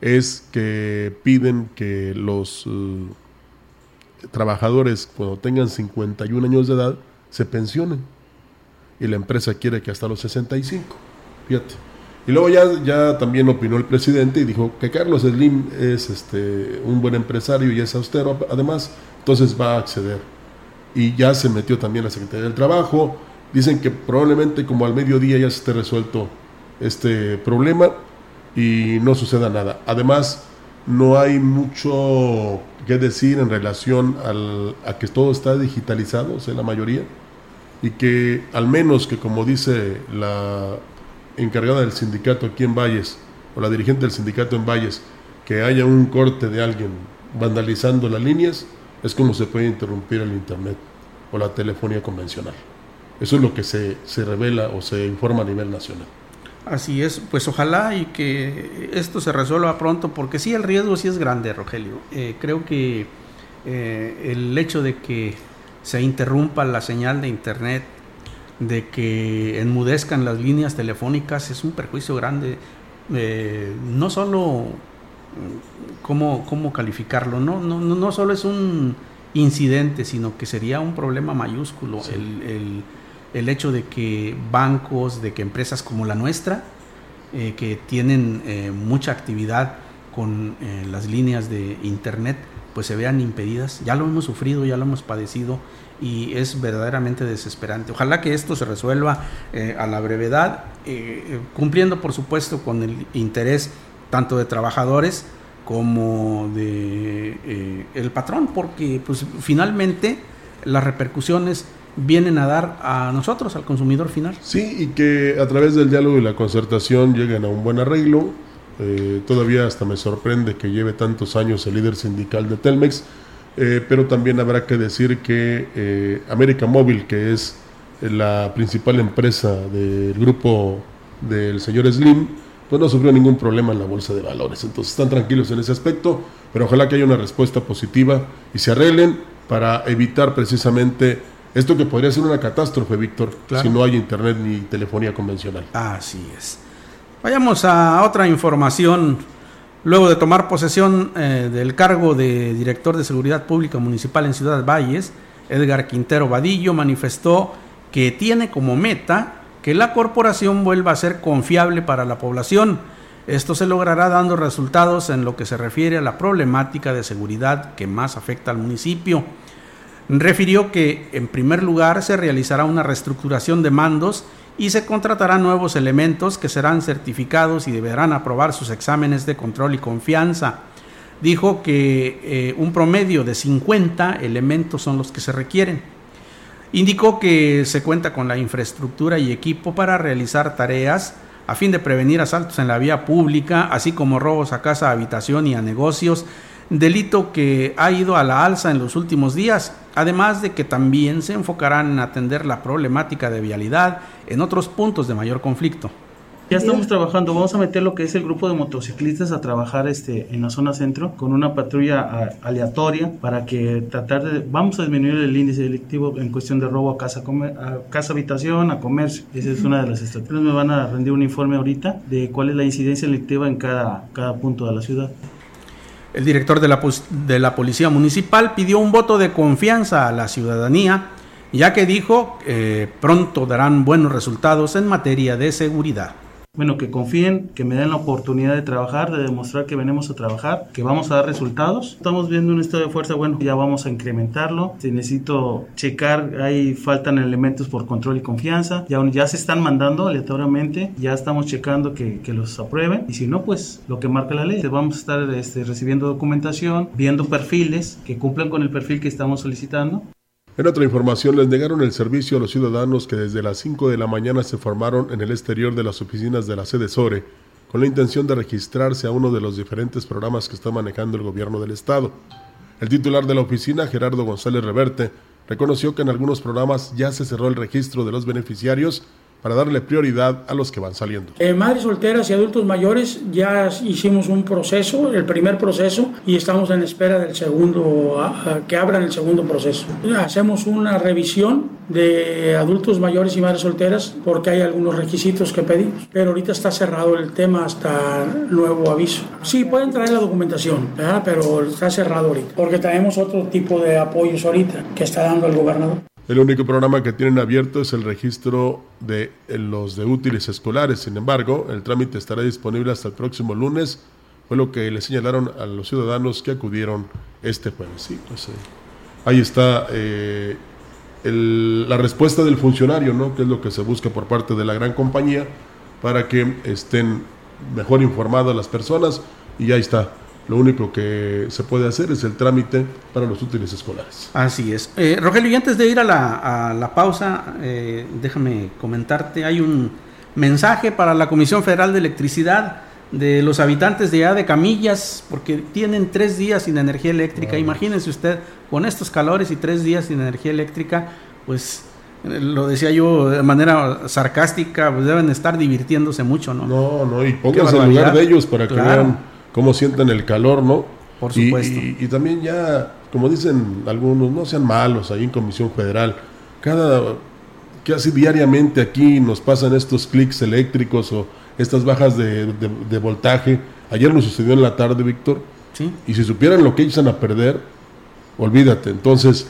[SPEAKER 7] es que piden que los eh, trabajadores cuando tengan 51 años de edad se pensionen y la empresa quiere que hasta los 65. Fíjate. Y luego ya, ya también opinó el presidente y dijo que Carlos Slim es este, un buen empresario y es austero, además, entonces va a acceder. Y ya se metió también la Secretaría del Trabajo. Dicen que probablemente como al mediodía ya se esté resuelto este problema y no suceda nada. Además, no hay mucho que decir en relación al, a que todo está digitalizado, o sea, la mayoría y que al menos que como dice la encargada del sindicato aquí en Valles, o la dirigente del sindicato en Valles, que haya un corte de alguien vandalizando las líneas, es como se puede interrumpir el Internet o la telefonía convencional. Eso es lo que se, se revela o se informa a nivel nacional.
[SPEAKER 6] Así es, pues ojalá y que esto se resuelva pronto, porque sí, el riesgo sí es grande, Rogelio. Eh, creo que eh, el hecho de que se interrumpa la señal de internet, de que enmudezcan las líneas telefónicas, es un perjuicio grande. Eh, no solo mm, cómo, cómo calificarlo, no, no, no solo es un incidente, sino que sería un problema mayúsculo el, el, hecho de que bancos, de que empresas como la nuestra, eh, que tienen eh, mucha actividad con las líneas de internet, pues se vean impedidas. Ya lo hemos sufrido, ya lo hemos padecido y es verdaderamente desesperante. Ojalá que esto se resuelva a la brevedad, cumpliendo por supuesto con el interés tanto de trabajadores, como de eh, el patrón, porque pues finalmente las repercusiones vienen a dar a nosotros, al consumidor final.
[SPEAKER 7] Sí, y que a través del diálogo y la concertación lleguen a un buen arreglo. Eh, todavía hasta me sorprende que lleve tantos años el líder sindical de Telmex, eh, pero también habrá que decir que América Móvil, que es la principal empresa del grupo del señor Slim, pues no sufrió ningún problema en la bolsa de valores. Entonces están tranquilos en ese aspecto, pero ojalá que haya una respuesta positiva y se arreglen para evitar precisamente esto que podría ser una catástrofe, Víctor, si no hay internet ni telefonía convencional.
[SPEAKER 6] Así es. Vayamos a otra información. Luego de tomar posesión eh, del cargo de director de Seguridad Pública Municipal en Ciudad Valles, Edgar Quintero Vadillo manifestó que tiene como meta que la corporación vuelva a ser confiable para la población. Esto se logrará dando resultados en lo que se refiere a la problemática de seguridad que más afecta al municipio. Refirió que, en primer lugar, se realizará una reestructuración de mandos y se contratarán nuevos elementos que serán certificados y deberán aprobar sus exámenes de control y confianza. Dijo que eh, un promedio de 50 elementos son los que se requieren. Indicó que se cuenta con la infraestructura y equipo para realizar tareas a fin de prevenir asaltos en la vía pública, así como robos a casa, habitación y a negocios, delito que ha ido a la alza en los últimos días, además de que también se enfocarán en atender la problemática de vialidad en otros puntos de mayor conflicto.
[SPEAKER 9] Ya estamos trabajando, vamos a meter lo que es el grupo de motociclistas a trabajar este en la zona centro con una patrulla aleatoria para que tratar de vamos a disminuir el índice delictivo en cuestión de robo a casa a casa habitación, a comercio. Esa es una de las estrategias. Me van a rendir un informe ahorita de cuál es la incidencia delictiva en cada cada punto de la ciudad.
[SPEAKER 6] El director de la, de la Policía Municipal pidió un voto de confianza a la ciudadanía, ya que dijo que pronto darán buenos resultados en materia de seguridad
[SPEAKER 9] bueno, que confíen, que me den la oportunidad de trabajar, de demostrar que venimos a trabajar, que vamos a dar resultados. Estamos viendo un estado de fuerza, bueno, ya vamos a incrementarlo. Si necesito checar, ahí faltan elementos por control y confianza. Ya, se están mandando aleatoriamente, ya estamos checando que, que los aprueben. Y si no, pues lo que marca la ley. Vamos a estar este, recibiendo documentación, viendo perfiles que cumplan con el perfil que estamos solicitando.
[SPEAKER 7] En otra información, les negaron el servicio a los ciudadanos que desde las 5 de la mañana se formaron en el exterior de las oficinas de la sede SORE, con la intención de registrarse a uno de los diferentes programas que está manejando el gobierno del Estado. El titular de la oficina, Gerardo González Reverte, reconoció que en algunos programas ya se cerró el registro de los beneficiarios para darle prioridad a los que van saliendo.
[SPEAKER 10] Eh, madres solteras y adultos mayores ya hicimos un proceso, el primer proceso, y estamos en espera del segundo, que abran el segundo proceso. Hacemos una revisión de adultos mayores y madres solteras porque hay algunos requisitos que pedimos, pero ahorita está cerrado el tema hasta nuevo aviso. Sí, pueden traer la documentación, pero está cerrado ahorita, porque tenemos otro tipo de apoyos ahorita que está dando el gobernador.
[SPEAKER 7] El único programa que tienen abierto es el registro de los de útiles escolares. Sin embargo, el trámite estará disponible hasta el próximo lunes. Fue lo que le señalaron a los ciudadanos que acudieron este jueves. Sí, pues, eh, ahí está eh, la respuesta del funcionario, ¿no? Que es lo que se busca por parte de la gran compañía para que estén mejor informadas las personas. Y ahí está lo único que se puede hacer es el trámite para los útiles escolares.
[SPEAKER 6] Así es. Eh, Rogelio, y antes de ir a la, pausa, eh, déjame comentarte, hay un mensaje para la Comisión Federal de Electricidad de los habitantes de allá de Camillas, porque tienen tres días sin energía eléctrica. Imagínense usted, con estos calores y tres días sin energía eléctrica, pues eh, lo decía yo de manera sarcástica, pues deben estar divirtiéndose mucho, ¿no?
[SPEAKER 7] No, no, y pónganse en lugar de ellos para que vean cómo sienten el calor, ¿no?
[SPEAKER 6] Por supuesto.
[SPEAKER 7] Y, también ya como dicen algunos, no sean malos ahí en Comisión Federal. Cada, casi diariamente aquí nos pasan estos clics eléctricos o estas bajas de, de voltaje. Ayer nos sucedió en la tarde, Víctor.
[SPEAKER 6] Sí.
[SPEAKER 7] Y si supieran lo que echan a perder, olvídate. Entonces,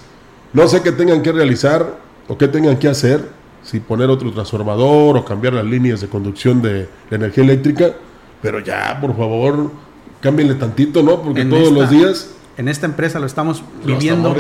[SPEAKER 7] no sé qué tengan que realizar o qué tengan que hacer, si poner otro transformador o cambiar las líneas de conducción de la energía eléctrica, pero ya, por favor, cámbienle tantito, ¿no? Porque
[SPEAKER 6] En
[SPEAKER 7] todos
[SPEAKER 6] esta-
[SPEAKER 7] los días
[SPEAKER 6] En esta empresa lo estamos viviendo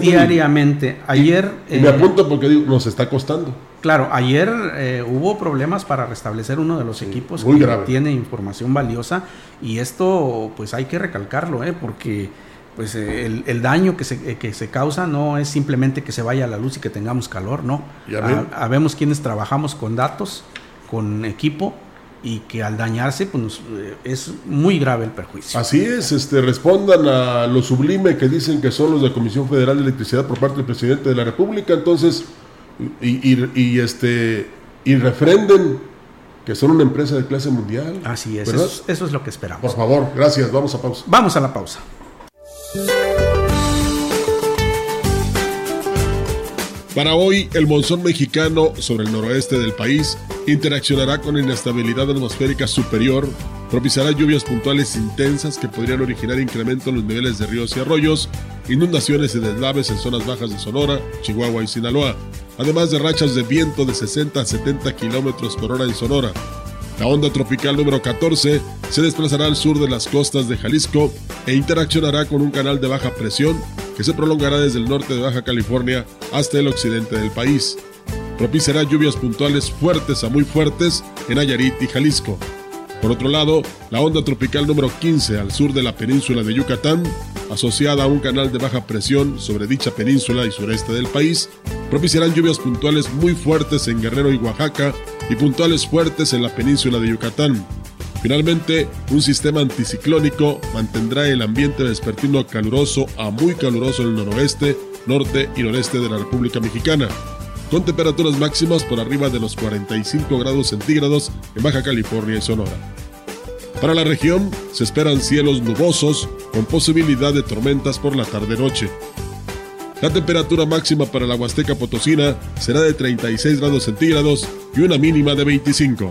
[SPEAKER 6] diariamente. Ayer,
[SPEAKER 7] y me
[SPEAKER 6] eh,
[SPEAKER 7] apunto porque digo, nos está costando.
[SPEAKER 6] claro, ayer eh, hubo problemas para restablecer uno de los equipos
[SPEAKER 7] muy
[SPEAKER 6] que
[SPEAKER 7] grave.
[SPEAKER 6] tiene información valiosa y esto pues hay que recalcarlo, ¿eh? porque pues eh, el, el daño que se, eh, que se causa no es simplemente que se vaya la luz y que tengamos calor, no.
[SPEAKER 7] Ya.
[SPEAKER 6] Ha- habemos quienes trabajamos con datos, con equipo y que al dañarse pues eh, es muy grave el perjuicio.
[SPEAKER 7] Así es, este, respondan a lo sublime que dicen que son los de Comisión Federal de Electricidad por parte del presidente de la República, entonces, y, y- y, este, y refrenden que son una empresa de clase mundial.
[SPEAKER 6] Así es,
[SPEAKER 7] ¿verdad?
[SPEAKER 6] eso, es- eso es lo que esperamos.
[SPEAKER 7] Por favor, gracias, vamos a pausa.
[SPEAKER 6] Vamos a la pausa.
[SPEAKER 7] Para hoy, el monzón mexicano sobre el noroeste del país interaccionará con inestabilidad atmosférica superior, propiciará lluvias puntuales intensas que podrían originar incremento en los niveles de ríos y arroyos, inundaciones y deslaves en zonas bajas de Sonora, Chihuahua y Sinaloa, además de rachas de viento de 60 a 70 kilómetros por hora en Sonora. La onda tropical número 14 se desplazará al sur de las costas de Jalisco e interaccionará con un canal de baja presión que se prolongará desde el norte de Baja California hasta el occidente del país. Propiciará lluvias puntuales fuertes a muy fuertes en Nayarit y Jalisco. Por otro lado, la onda tropical número 15 al sur de la península de Yucatán, asociada a un canal de baja presión sobre dicha península y sureste del país, propiciarán lluvias puntuales muy fuertes en Guerrero y Oaxaca y puntuales fuertes en la península de Yucatán. Finalmente, un sistema anticiclónico mantendrá el ambiente vespertino caluroso a muy caluroso en el noroeste, norte y noreste de la República Mexicana con temperaturas máximas por arriba de los 45 grados centígrados en Baja California y Sonora. Para la región se esperan cielos nubosos con posibilidad de tormentas por la tarde-noche. La temperatura máxima para la Huasteca Potosina será de 36 grados centígrados y una mínima de 25.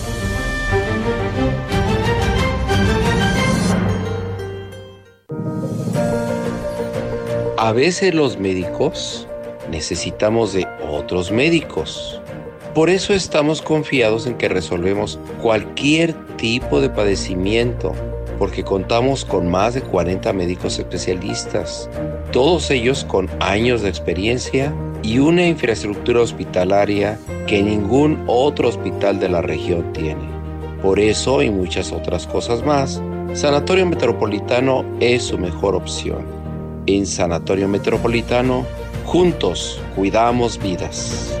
[SPEAKER 11] A veces los médicos necesitamos de otros médicos. Por eso estamos confiados en que resolvemos cualquier tipo de padecimiento, porque contamos con más de 40 médicos especialistas, todos ellos con años de experiencia y una infraestructura hospitalaria que ningún otro hospital de la región tiene. Por eso y muchas otras cosas más, Sanatorio Metropolitano es su mejor opción. En Sanatorio Metropolitano, juntos cuidamos vidas.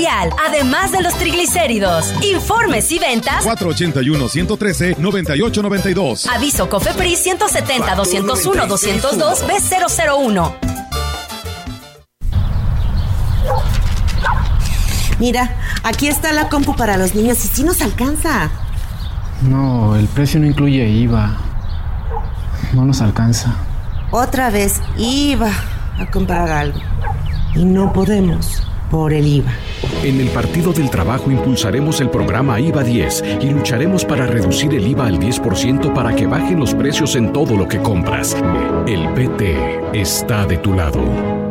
[SPEAKER 12] además de los triglicéridos. Informes y ventas.
[SPEAKER 1] 481-113-9892.
[SPEAKER 12] Aviso COFEPRIS 170 201 202 B001.
[SPEAKER 13] Mira, aquí está la compu para los niños y sí nos alcanza.
[SPEAKER 14] No, el precio no incluye IVA. No nos alcanza.
[SPEAKER 13] Otra vez iba a comprar algo. y no podemos por el IVA.
[SPEAKER 15] En el Partido del Trabajo impulsaremos el programa IVA 10 y lucharemos para reducir el IVA al 10% para que bajen los precios en todo lo que compras. El PT está de tu lado.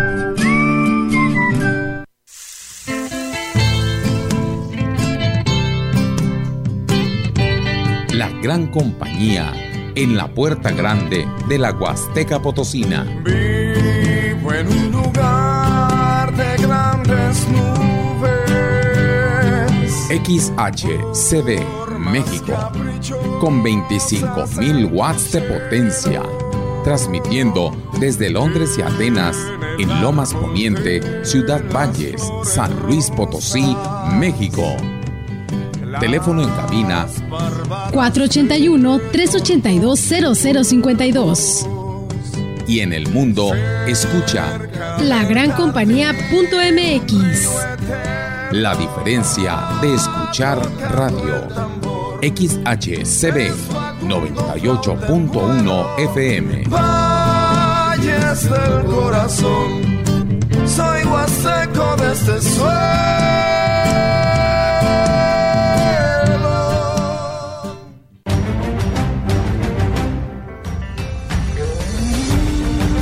[SPEAKER 16] Gran compañía en la puerta grande de la Huasteca Potosina.
[SPEAKER 17] Vivo en un lugar de grandes nubes.
[SPEAKER 16] XHCD México con 25.000 watts de potencia. Transmitiendo desde Londres y Atenas, en Lomas Poniente, Ciudad Valles, San Luis Potosí, México. Teléfono en cabina
[SPEAKER 18] 481-382-0052.
[SPEAKER 16] Y en el mundo, escucha
[SPEAKER 18] La Gran Compañía.mx.
[SPEAKER 16] La diferencia de escuchar radio. XHCB 98.1 FM.
[SPEAKER 17] Valles del corazón, soy huasteco de este suelo.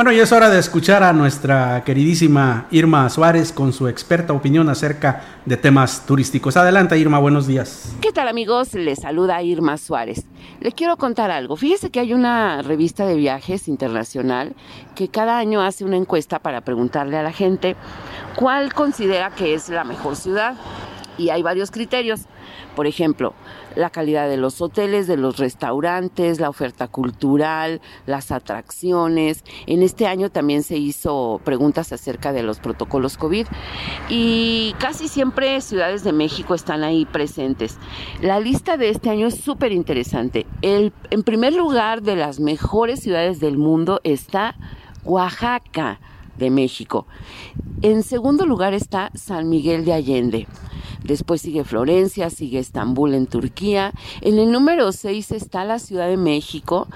[SPEAKER 6] Bueno, y es hora de escuchar a nuestra queridísima Irma Suárez con su experta opinión acerca de temas turísticos. Adelante, Irma, buenos días.
[SPEAKER 19] ¿Qué tal, amigos? Les saluda Irma Suárez. Le quiero contar algo. Fíjese que hay una revista de viajes internacional que cada año hace una encuesta para preguntarle a la gente cuál considera que es la mejor ciudad. Y hay varios criterios. Por ejemplo, la calidad de los hoteles, de los restaurantes, la oferta cultural, las atracciones. En este año también se hizo preguntas acerca de los protocolos COVID y casi siempre ciudades de México están ahí presentes. La lista de este año es súper interesante. en primer lugar de las mejores ciudades del mundo está Oaxaca de México. En segundo lugar está San Miguel de Allende. Después sigue Florencia, sigue Estambul en Turquía. En el número 6 está la Ciudad de México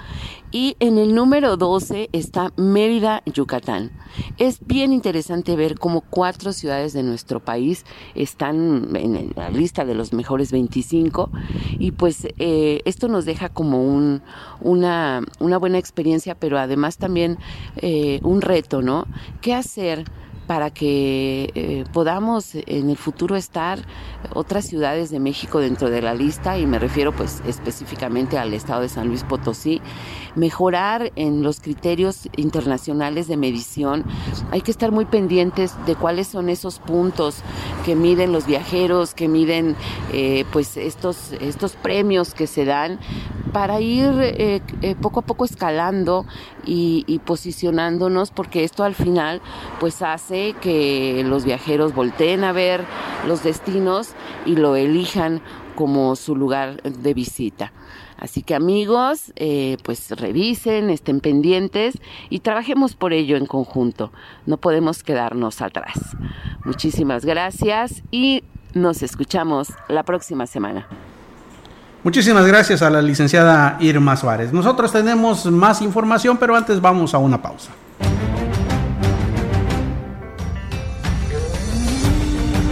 [SPEAKER 19] y en el número 12 está Mérida, Yucatán. Es bien interesante ver cómo cuatro ciudades de nuestro país están en la lista de los mejores 25 y pues eh, esto nos deja como un, una, buena experiencia, pero además también eh, un reto, ¿no? ¿Qué hacer? Para que eh, podamos en el futuro estar otras ciudades de México dentro de la lista y me refiero pues específicamente al estado de San Luis Potosí, mejorar en los criterios internacionales de medición. Hay que estar muy pendientes de cuáles son esos puntos que miden los viajeros, que miden eh, pues estos, estos premios que se dan para ir eh, poco a poco escalando y, posicionándonos porque esto al final pues hace que los viajeros volteen a ver los destinos y lo elijan como su lugar de visita. Así que amigos, eh, pues revisen, estén pendientes y trabajemos por ello en conjunto. No podemos quedarnos atrás. Muchísimas gracias y nos escuchamos la próxima semana.
[SPEAKER 6] Muchísimas gracias a la licenciada Irma Suárez. Nosotros tenemos más información, pero antes vamos a una pausa.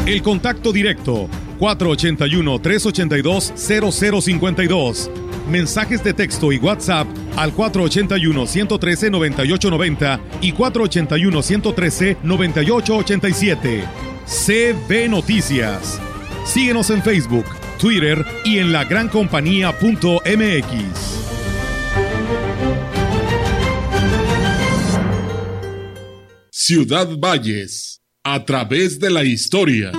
[SPEAKER 1] El contacto directo 481-382-0052. Mensajes de texto y WhatsApp al 481-113-9890 y 481-113-9887. CB Noticias. Síguenos en Facebook, Twitter y en lagrancompañía.mx.
[SPEAKER 7] Ciudad Valles
[SPEAKER 1] A través de la historia.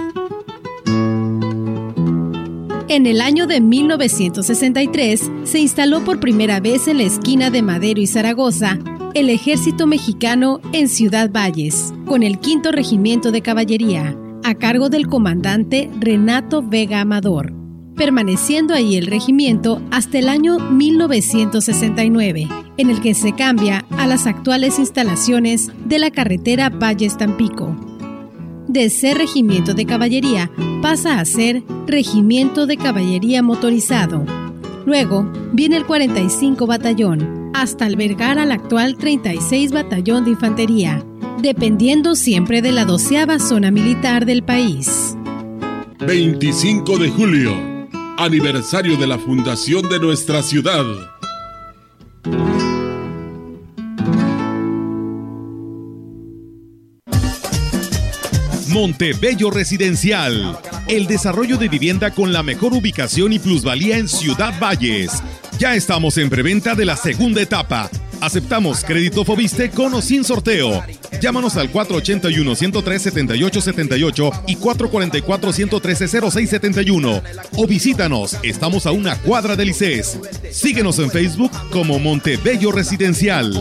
[SPEAKER 18] En el año de 1963 se instaló por primera vez en la esquina de Madero y Zaragoza el ejército mexicano en Ciudad Valles, con el quinto regimiento de caballería, a cargo del comandante Renato Vega Amador, permaneciendo ahí el regimiento hasta el año 1969, en el que se cambia a las actuales instalaciones de la carretera Valles-Tampico. De ser regimiento de caballería pasa a ser regimiento de caballería motorizado. Luego viene el 45 Batallón, hasta albergar al actual 36 Batallón de Infantería, dependiendo siempre de la doceava zona militar del país.
[SPEAKER 1] 25 de julio, aniversario de la fundación de nuestra ciudad. Montebello Residencial. El desarrollo de vivienda con la mejor ubicación y plusvalía en Ciudad Valles. Ya estamos en preventa de la segunda etapa. Aceptamos crédito Fobiste con o sin sorteo. Llámanos al 481-103-7878 y 444-113-0671. O visítanos, estamos a una cuadra del ICES. Síguenos en Facebook como Montebello Residencial.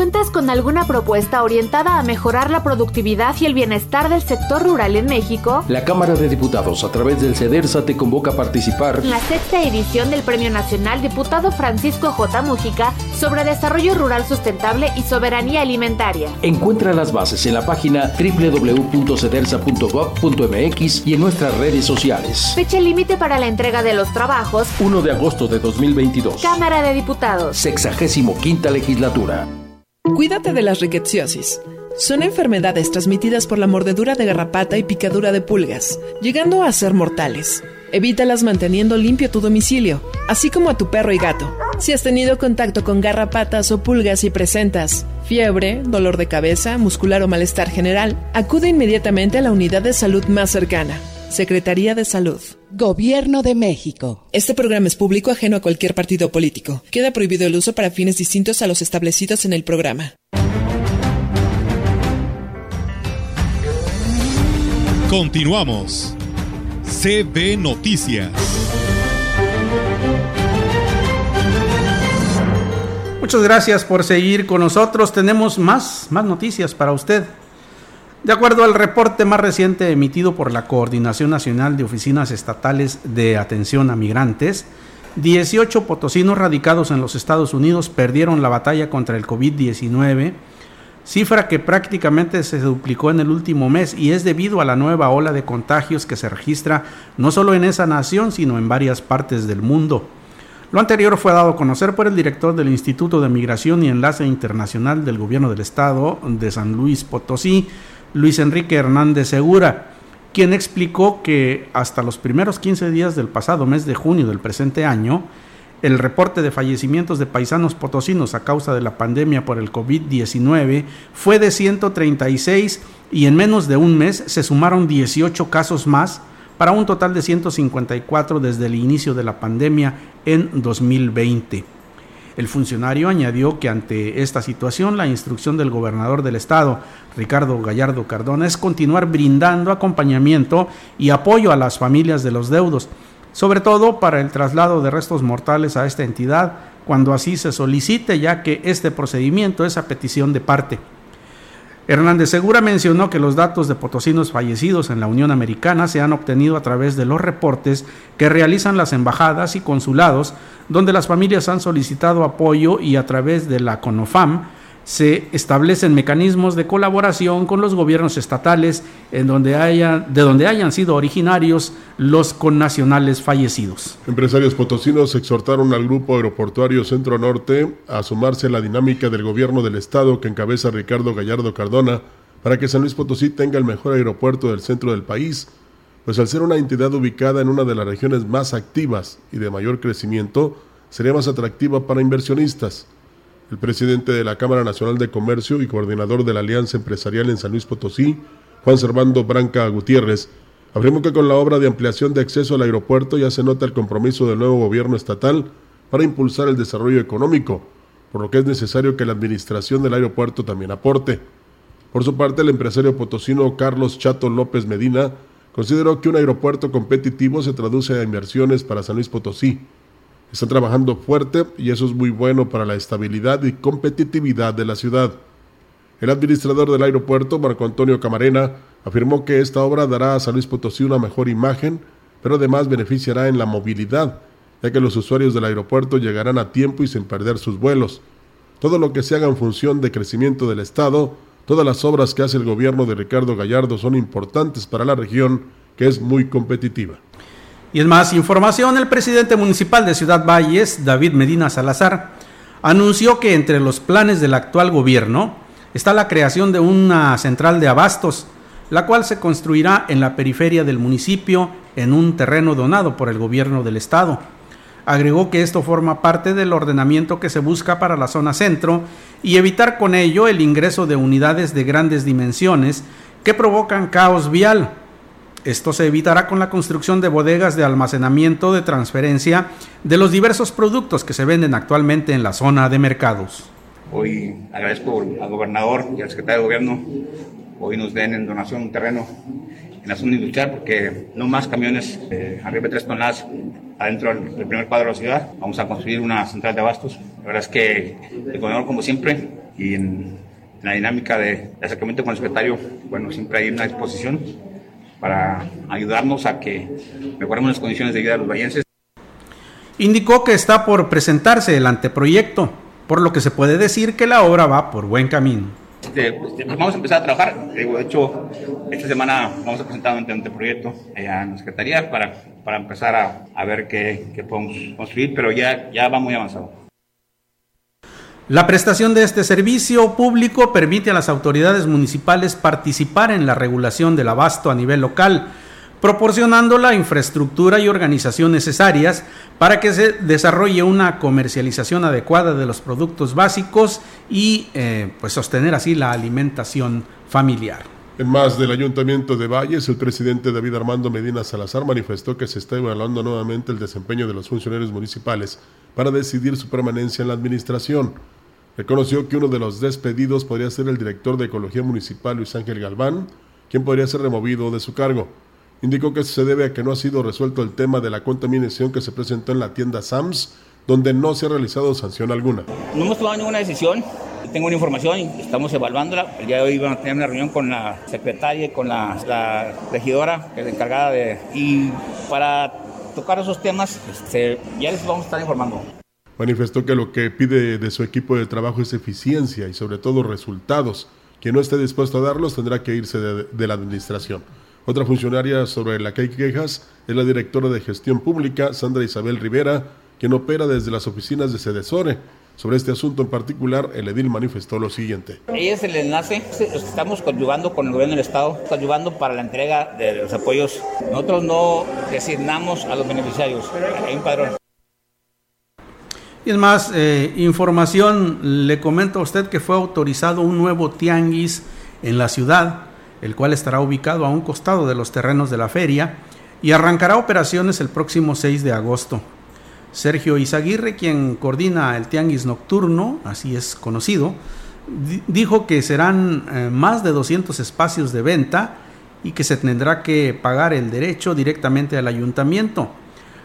[SPEAKER 20] ¿Cuentas con alguna propuesta orientada a mejorar la productividad y el bienestar del sector rural en México?
[SPEAKER 21] La Cámara de Diputados, a través del CEDERSA, te convoca a participar
[SPEAKER 20] en la sexta edición del Premio Nacional Diputado Francisco J. Mújica sobre Desarrollo Rural Sustentable y Soberanía Alimentaria.
[SPEAKER 21] Encuentra las bases en la página www.cedersa.gov.mx y en nuestras redes sociales.
[SPEAKER 20] Fecha límite para la entrega de los trabajos
[SPEAKER 21] 1 de agosto de 2022.
[SPEAKER 20] Cámara de Diputados.
[SPEAKER 21] Sexagésimo quinta legislatura.
[SPEAKER 22] Cuídate de las riqueciosis. Son enfermedades transmitidas por la mordedura de garrapata y picadura de pulgas, llegando a ser mortales. Evítalas manteniendo limpio tu domicilio, así como a tu perro y gato. Si has tenido contacto con garrapatas o pulgas y presentas fiebre, dolor de cabeza, muscular o malestar general, acude inmediatamente a la unidad de salud más cercana. Secretaría de Salud.
[SPEAKER 23] Gobierno de México.
[SPEAKER 22] Este programa es público ajeno a cualquier partido político. Queda prohibido el uso para fines distintos a los establecidos en el programa.
[SPEAKER 1] Continuamos. CB Noticias.
[SPEAKER 6] Muchas gracias por seguir con nosotros. Tenemos más, más noticias para usted. De acuerdo al reporte más reciente emitido por la Coordinación Nacional de Oficinas Estatales de Atención a Migrantes, 18 potosinos radicados en los Estados Unidos perdieron la batalla contra el COVID-19, cifra que prácticamente se duplicó en el último mes y es debido a la nueva ola de contagios que se registra no solo en esa nación, sino en varias partes del mundo. Lo anterior fue dado a conocer por el director del Instituto de Migración y Enlace Internacional del Gobierno del Estado de San Luis Potosí, Luis Enrique Hernández Segura, quien explicó que hasta los primeros 15 días del pasado mes de junio del presente año, el reporte de fallecimientos de paisanos potosinos a causa de la pandemia por el COVID-19 fue de 136 y en menos de un mes se sumaron 18 casos más para un total de 154 desde el inicio de la pandemia en 2020. El funcionario añadió que ante esta situación la instrucción del gobernador del estado, Ricardo Gallardo Cardona, es continuar brindando acompañamiento y apoyo a las familias de los deudos, sobre todo para el traslado de restos mortales a esta entidad cuando así se solicite, ya que este procedimiento es a petición de parte. Hernández Segura mencionó que los datos de potosinos fallecidos en la Unión Americana se han obtenido a través de los reportes que realizan las embajadas y consulados, donde las familias han solicitado apoyo y a través de la CONOFAM se establecen mecanismos de colaboración con los gobiernos estatales en donde haya, de donde hayan sido originarios los connacionales fallecidos.
[SPEAKER 7] Empresarios potosinos exhortaron al grupo aeroportuario Centro Norte a sumarse a la dinámica del gobierno del estado que encabeza Ricardo Gallardo Cardona para que San Luis Potosí tenga el mejor aeropuerto del centro del país, pues al ser una entidad ubicada en una de las regiones más activas y de mayor crecimiento, sería más atractiva para inversionistas. El presidente de la Cámara Nacional de Comercio y coordinador de la Alianza Empresarial en San Luis Potosí, Juan Servando Branca Gutiérrez, afirmó que con la obra de ampliación de acceso al aeropuerto ya se nota el compromiso del nuevo gobierno estatal para impulsar el desarrollo económico, por lo que es necesario que la administración del aeropuerto también aporte. Por su parte, el empresario potosino Carlos Chato López Medina consideró que un aeropuerto competitivo se traduce a inversiones para San Luis Potosí. Están trabajando fuerte y eso es muy bueno para la estabilidad y competitividad de la ciudad. El administrador del aeropuerto, Marco Antonio Camarena, afirmó que esta obra dará a San Luis Potosí una mejor imagen, pero además beneficiará en la movilidad, ya que los usuarios del aeropuerto llegarán a tiempo y sin perder sus vuelos. Todo lo que se haga en función de crecimiento del Estado, todas las obras que hace el gobierno de Ricardo Gallardo son importantes para la región, que es muy competitiva.
[SPEAKER 6] Y en más información, el presidente municipal de Ciudad Valles, David Medina Salazar, anunció que entre los planes del actual gobierno está la creación de una central de abastos, la cual se construirá en la periferia del municipio en un terreno donado por el gobierno del estado. Agregó que esto forma parte del ordenamiento que se busca para la zona centro y evitar con ello el ingreso de unidades de grandes dimensiones que provocan caos vial. Esto se evitará con la construcción de bodegas de almacenamiento de transferencia de los diversos productos que se venden actualmente en la zona de mercados.
[SPEAKER 24] Hoy agradezco al gobernador y al secretario de gobierno, hoy nos den en donación un terreno en la zona industrial porque no más camiones eh, arriba de tres toneladas adentro del, primer cuadro de la ciudad. Vamos a construir una central de abastos. La verdad es que el gobernador, como siempre, y en, la dinámica de, acercamiento con el secretario, bueno, siempre hay una disposición para ayudarnos a que mejoremos las condiciones de vida de los vallenses.
[SPEAKER 6] Indicó que está por presentarse el anteproyecto, por lo que se puede decir que la obra va por buen camino.
[SPEAKER 24] Este, este, pues vamos a empezar a trabajar. De hecho, esta semana vamos a presentar un anteproyecto allá en la Secretaría para, para empezar a, a ver qué, qué, podemos construir, pero ya, ya va muy avanzado.
[SPEAKER 6] La prestación de este servicio público permite a las autoridades municipales participar en la regulación del abasto a nivel local, proporcionando la infraestructura y organización necesarias para que se desarrolle una comercialización adecuada de los productos básicos y eh, pues sostener así la alimentación familiar.
[SPEAKER 7] En más del Ayuntamiento de Valles, el presidente David Armando Medina Salazar manifestó que se está evaluando nuevamente el desempeño de los funcionarios municipales para decidir su permanencia en la administración. Reconoció que uno de los despedidos podría ser el director de Ecología Municipal Luis Ángel Galván, quien podría ser removido de su cargo. Indicó que se debe a que no ha sido resuelto el tema de la contaminación que se presentó en la tienda Sams, donde no se ha realizado sanción alguna.
[SPEAKER 24] No hemos tomado ninguna decisión. Tengo una información y estamos evaluándola. El día de hoy vamos a tener una reunión con la secretaria y con la, la regidora, que es la encargada de... Y para tocar esos temas, este, ya les vamos a estar informando.
[SPEAKER 7] Manifestó que lo que pide de su equipo de trabajo es eficiencia y sobre todo resultados. Quien no esté dispuesto a darlos tendrá que irse de, la administración. Otra funcionaria sobre la que hay quejas es la directora de gestión pública, Sandra Isabel Rivera, quien opera desde las oficinas de Sedesore. Sobre este asunto en particular, el edil manifestó lo siguiente.
[SPEAKER 24] Ella es el enlace, estamos coadyuvando con el gobierno del Estado, coadyuvando para la entrega de los apoyos. Nosotros no designamos a los beneficiarios, hay un padrón.
[SPEAKER 6] Y es más, eh, información, le comento a usted que fue autorizado un nuevo tianguis en la ciudad, el cual estará ubicado a un costado de los terrenos de la feria y arrancará operaciones el próximo 6 de agosto. Sergio Izaguirre, quien coordina el tianguis nocturno, así es conocido, dijo que serán eh, más de 200 espacios de venta y que se tendrá que pagar el derecho directamente al ayuntamiento.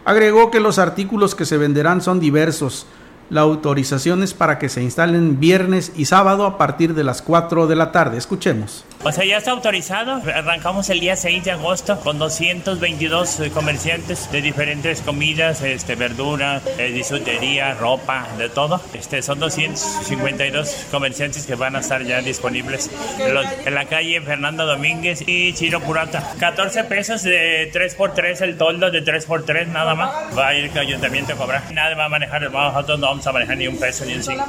[SPEAKER 6] Agregó que los artículos que se venderán son diversos. La autorización es para que se instalen viernes y sábado a partir de las 4 de la tarde. Escuchemos.
[SPEAKER 25] O sea, ya está autorizado. Arrancamos el día 6 de agosto con 222 comerciantes de diferentes comidas, este, verdura, eh, bisutería, ropa, de todo. Este, son 252 comerciantes que van a estar ya disponibles en la calle Fernando Domínguez y Chiro Purata. 14 pesos de 3x3 el toldo de 3x3 nada más. Va a ir el ayuntamiento a cobrar. Nadie va a manejar, nosotros no vamos a manejar ni un peso ni un cinco.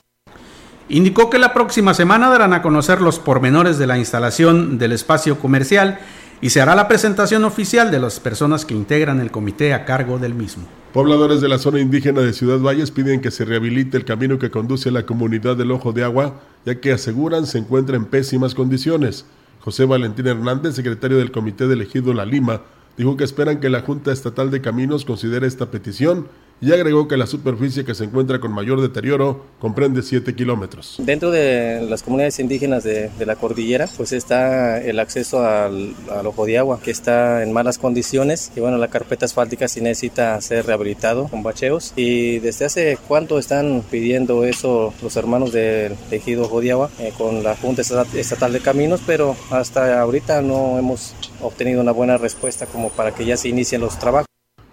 [SPEAKER 6] Indicó que la próxima semana darán a conocer los pormenores de la instalación del espacio comercial y se hará la presentación oficial de las personas que integran el comité a cargo del mismo.
[SPEAKER 7] Pobladores de la zona indígena de Ciudad Valles piden que se rehabilite el camino que conduce a la comunidad del Ojo de Agua, ya que aseguran se encuentra en pésimas condiciones. José Valentín Hernández, secretario del Comité de Elegido La Lima, dijo que esperan que la Junta Estatal de Caminos considere esta petición y agregó que la superficie que se encuentra con mayor deterioro comprende 7 kilómetros.
[SPEAKER 26] Dentro de las comunidades indígenas de, la cordillera, pues está el acceso al, al, ojo de agua, que está en malas condiciones y bueno, la carpeta asfáltica sí necesita ser rehabilitado con bacheos y desde hace cuánto están pidiendo eso los hermanos del tejido ojo de agua eh, con la Junta Estatal de Caminos, pero hasta ahorita no hemos obtenido una buena respuesta como para que ya se inicien los trabajos.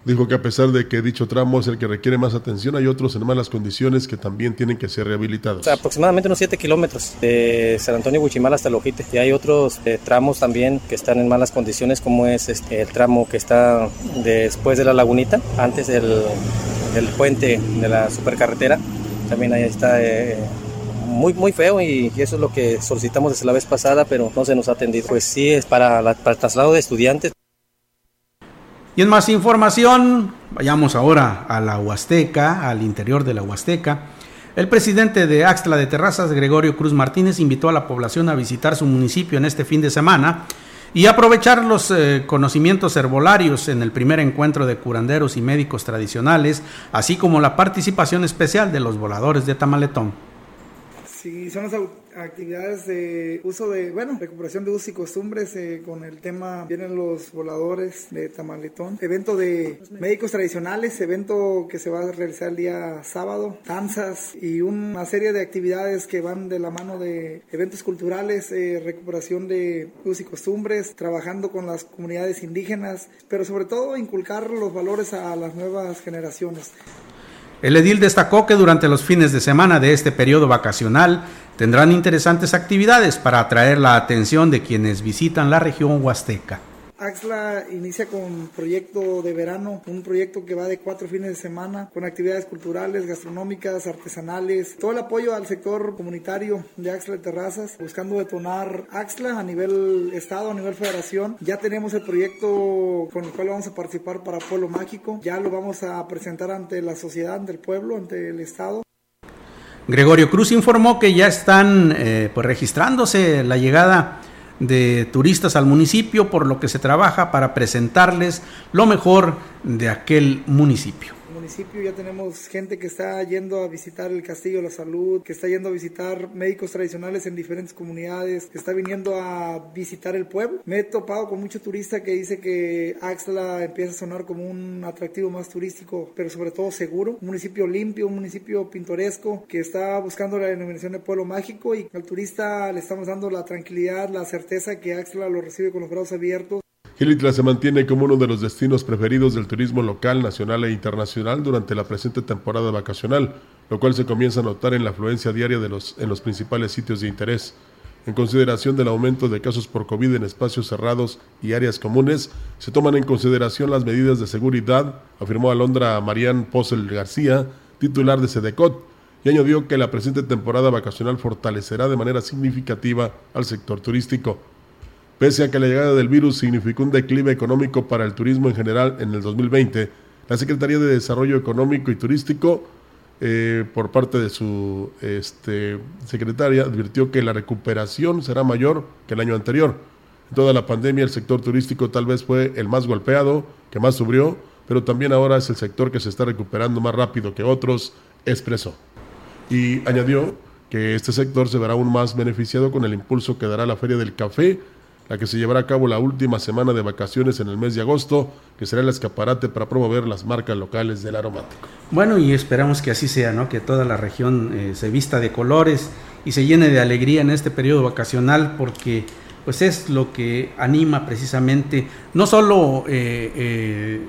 [SPEAKER 7] Dijo que a pesar de que dicho tramo es el que requiere más atención, hay otros en malas condiciones que también tienen que ser rehabilitados.
[SPEAKER 26] Aproximadamente unos 7 kilómetros de San Antonio Huichimal hasta Lojite. Y hay otros eh, tramos también que están en malas condiciones, como es este, el tramo que está después de la lagunita, antes del, puente de la supercarretera. También ahí está eh, muy, muy feo y, y, eso es lo que solicitamos desde la vez pasada, pero no se nos ha atendido. Pues sí, es para, la, para el traslado de estudiantes.
[SPEAKER 6] Y en más información, vayamos ahora a la Huasteca, al interior de la Huasteca. El presidente de Axtla de Terrazas, Gregorio Cruz Martínez, invitó a la población a visitar su municipio en este fin de semana y aprovechar los eh, conocimientos herbolarios en el primer encuentro de curanderos y médicos tradicionales, así como la participación especial de los voladores de Tamaletón.
[SPEAKER 27] Actividades de uso de, bueno, recuperación de usos y costumbres eh, con el tema, vienen los voladores de Tamaletón, evento de médicos tradicionales, evento que se va a realizar el día sábado, danzas y una serie de actividades que van de la mano de eventos culturales, eh, recuperación de usos y costumbres, trabajando con las comunidades indígenas, pero sobre todo inculcar los valores a las nuevas generaciones.
[SPEAKER 6] El edil destacó que durante los fines de semana de este periodo vacacional tendrán interesantes actividades para atraer la atención de quienes visitan la región huasteca.
[SPEAKER 27] Axla inicia con proyecto de verano, un proyecto que va de cuatro fines de semana con actividades culturales, gastronómicas, artesanales, todo el apoyo al sector comunitario de Axla de Terrazas, buscando detonar Axla a nivel estado, a nivel federación. Ya tenemos el proyecto con el cual vamos a participar para Pueblo Mágico, ya lo vamos a presentar ante la sociedad, ante el pueblo, ante el estado.
[SPEAKER 6] Gregorio Cruz informó que ya están eh, pues registrándose la llegada de turistas al municipio, por lo que se trabaja para presentarles lo mejor de aquel municipio.
[SPEAKER 27] Municipio ya tenemos gente que está yendo a visitar el Castillo de la Salud, que está yendo a visitar médicos tradicionales en diferentes comunidades, que está viniendo a visitar el pueblo. Me he topado con mucho turista que dice que Axla empieza a sonar como un atractivo más turístico, pero sobre todo seguro. Un municipio limpio, un municipio pintoresco que está buscando la denominación de pueblo mágico y al turista le estamos dando la tranquilidad, la certeza que Axla lo recibe con los brazos abiertos.
[SPEAKER 7] Gilitla se mantiene como uno de los destinos preferidos del turismo local, nacional e internacional durante la presente temporada vacacional, lo cual se comienza a notar en la afluencia diaria de los, en los principales sitios de interés. En consideración del aumento de casos por COVID en espacios cerrados y áreas comunes, se toman en consideración las medidas de seguridad, afirmó Alondra Marían Posel García, titular de Sedecot, y añadió que la presente temporada vacacional fortalecerá de manera significativa al sector turístico. Pese a que la llegada del virus significó un declive económico para el turismo en general en el 2020, la Secretaría de Desarrollo Económico y Turístico, eh, por parte de su este, secretaria, advirtió que la recuperación será mayor que el año anterior. En toda la pandemia el sector turístico tal vez fue el más golpeado, que más sufrió, pero también ahora es el sector que se está recuperando más rápido que otros, expresó. Y añadió que este sector se verá aún más beneficiado con el impulso que dará la Feria del Café, la que se llevará a cabo la última semana de vacaciones en el mes de agosto, que será el escaparate para promover las marcas locales del aromático.
[SPEAKER 6] Bueno, y esperamos que así sea, ¿no? Que toda la región eh, se vista de colores y se llene de alegría en este periodo vacacional, porque pues es lo que anima precisamente no solo eh, eh,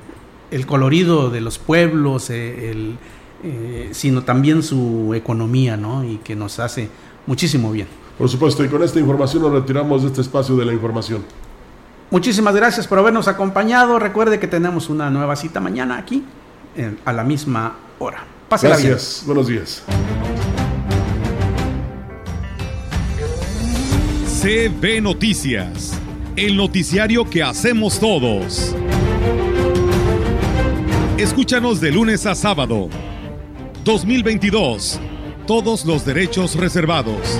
[SPEAKER 6] el colorido de los pueblos, el, sino también su economía, ¿no? Y que nos hace muchísimo bien.
[SPEAKER 7] Por supuesto, y con esta información nos retiramos de este espacio de la información.
[SPEAKER 6] Muchísimas gracias por habernos acompañado. Recuerde que tenemos una nueva cita mañana aquí en, a la misma hora. Pásela
[SPEAKER 7] Gracias.
[SPEAKER 6] bien.
[SPEAKER 7] Buenos días.
[SPEAKER 1] CB Noticias, el noticiario que hacemos todos. Escúchanos de lunes a sábado. 2022. Todos los derechos reservados.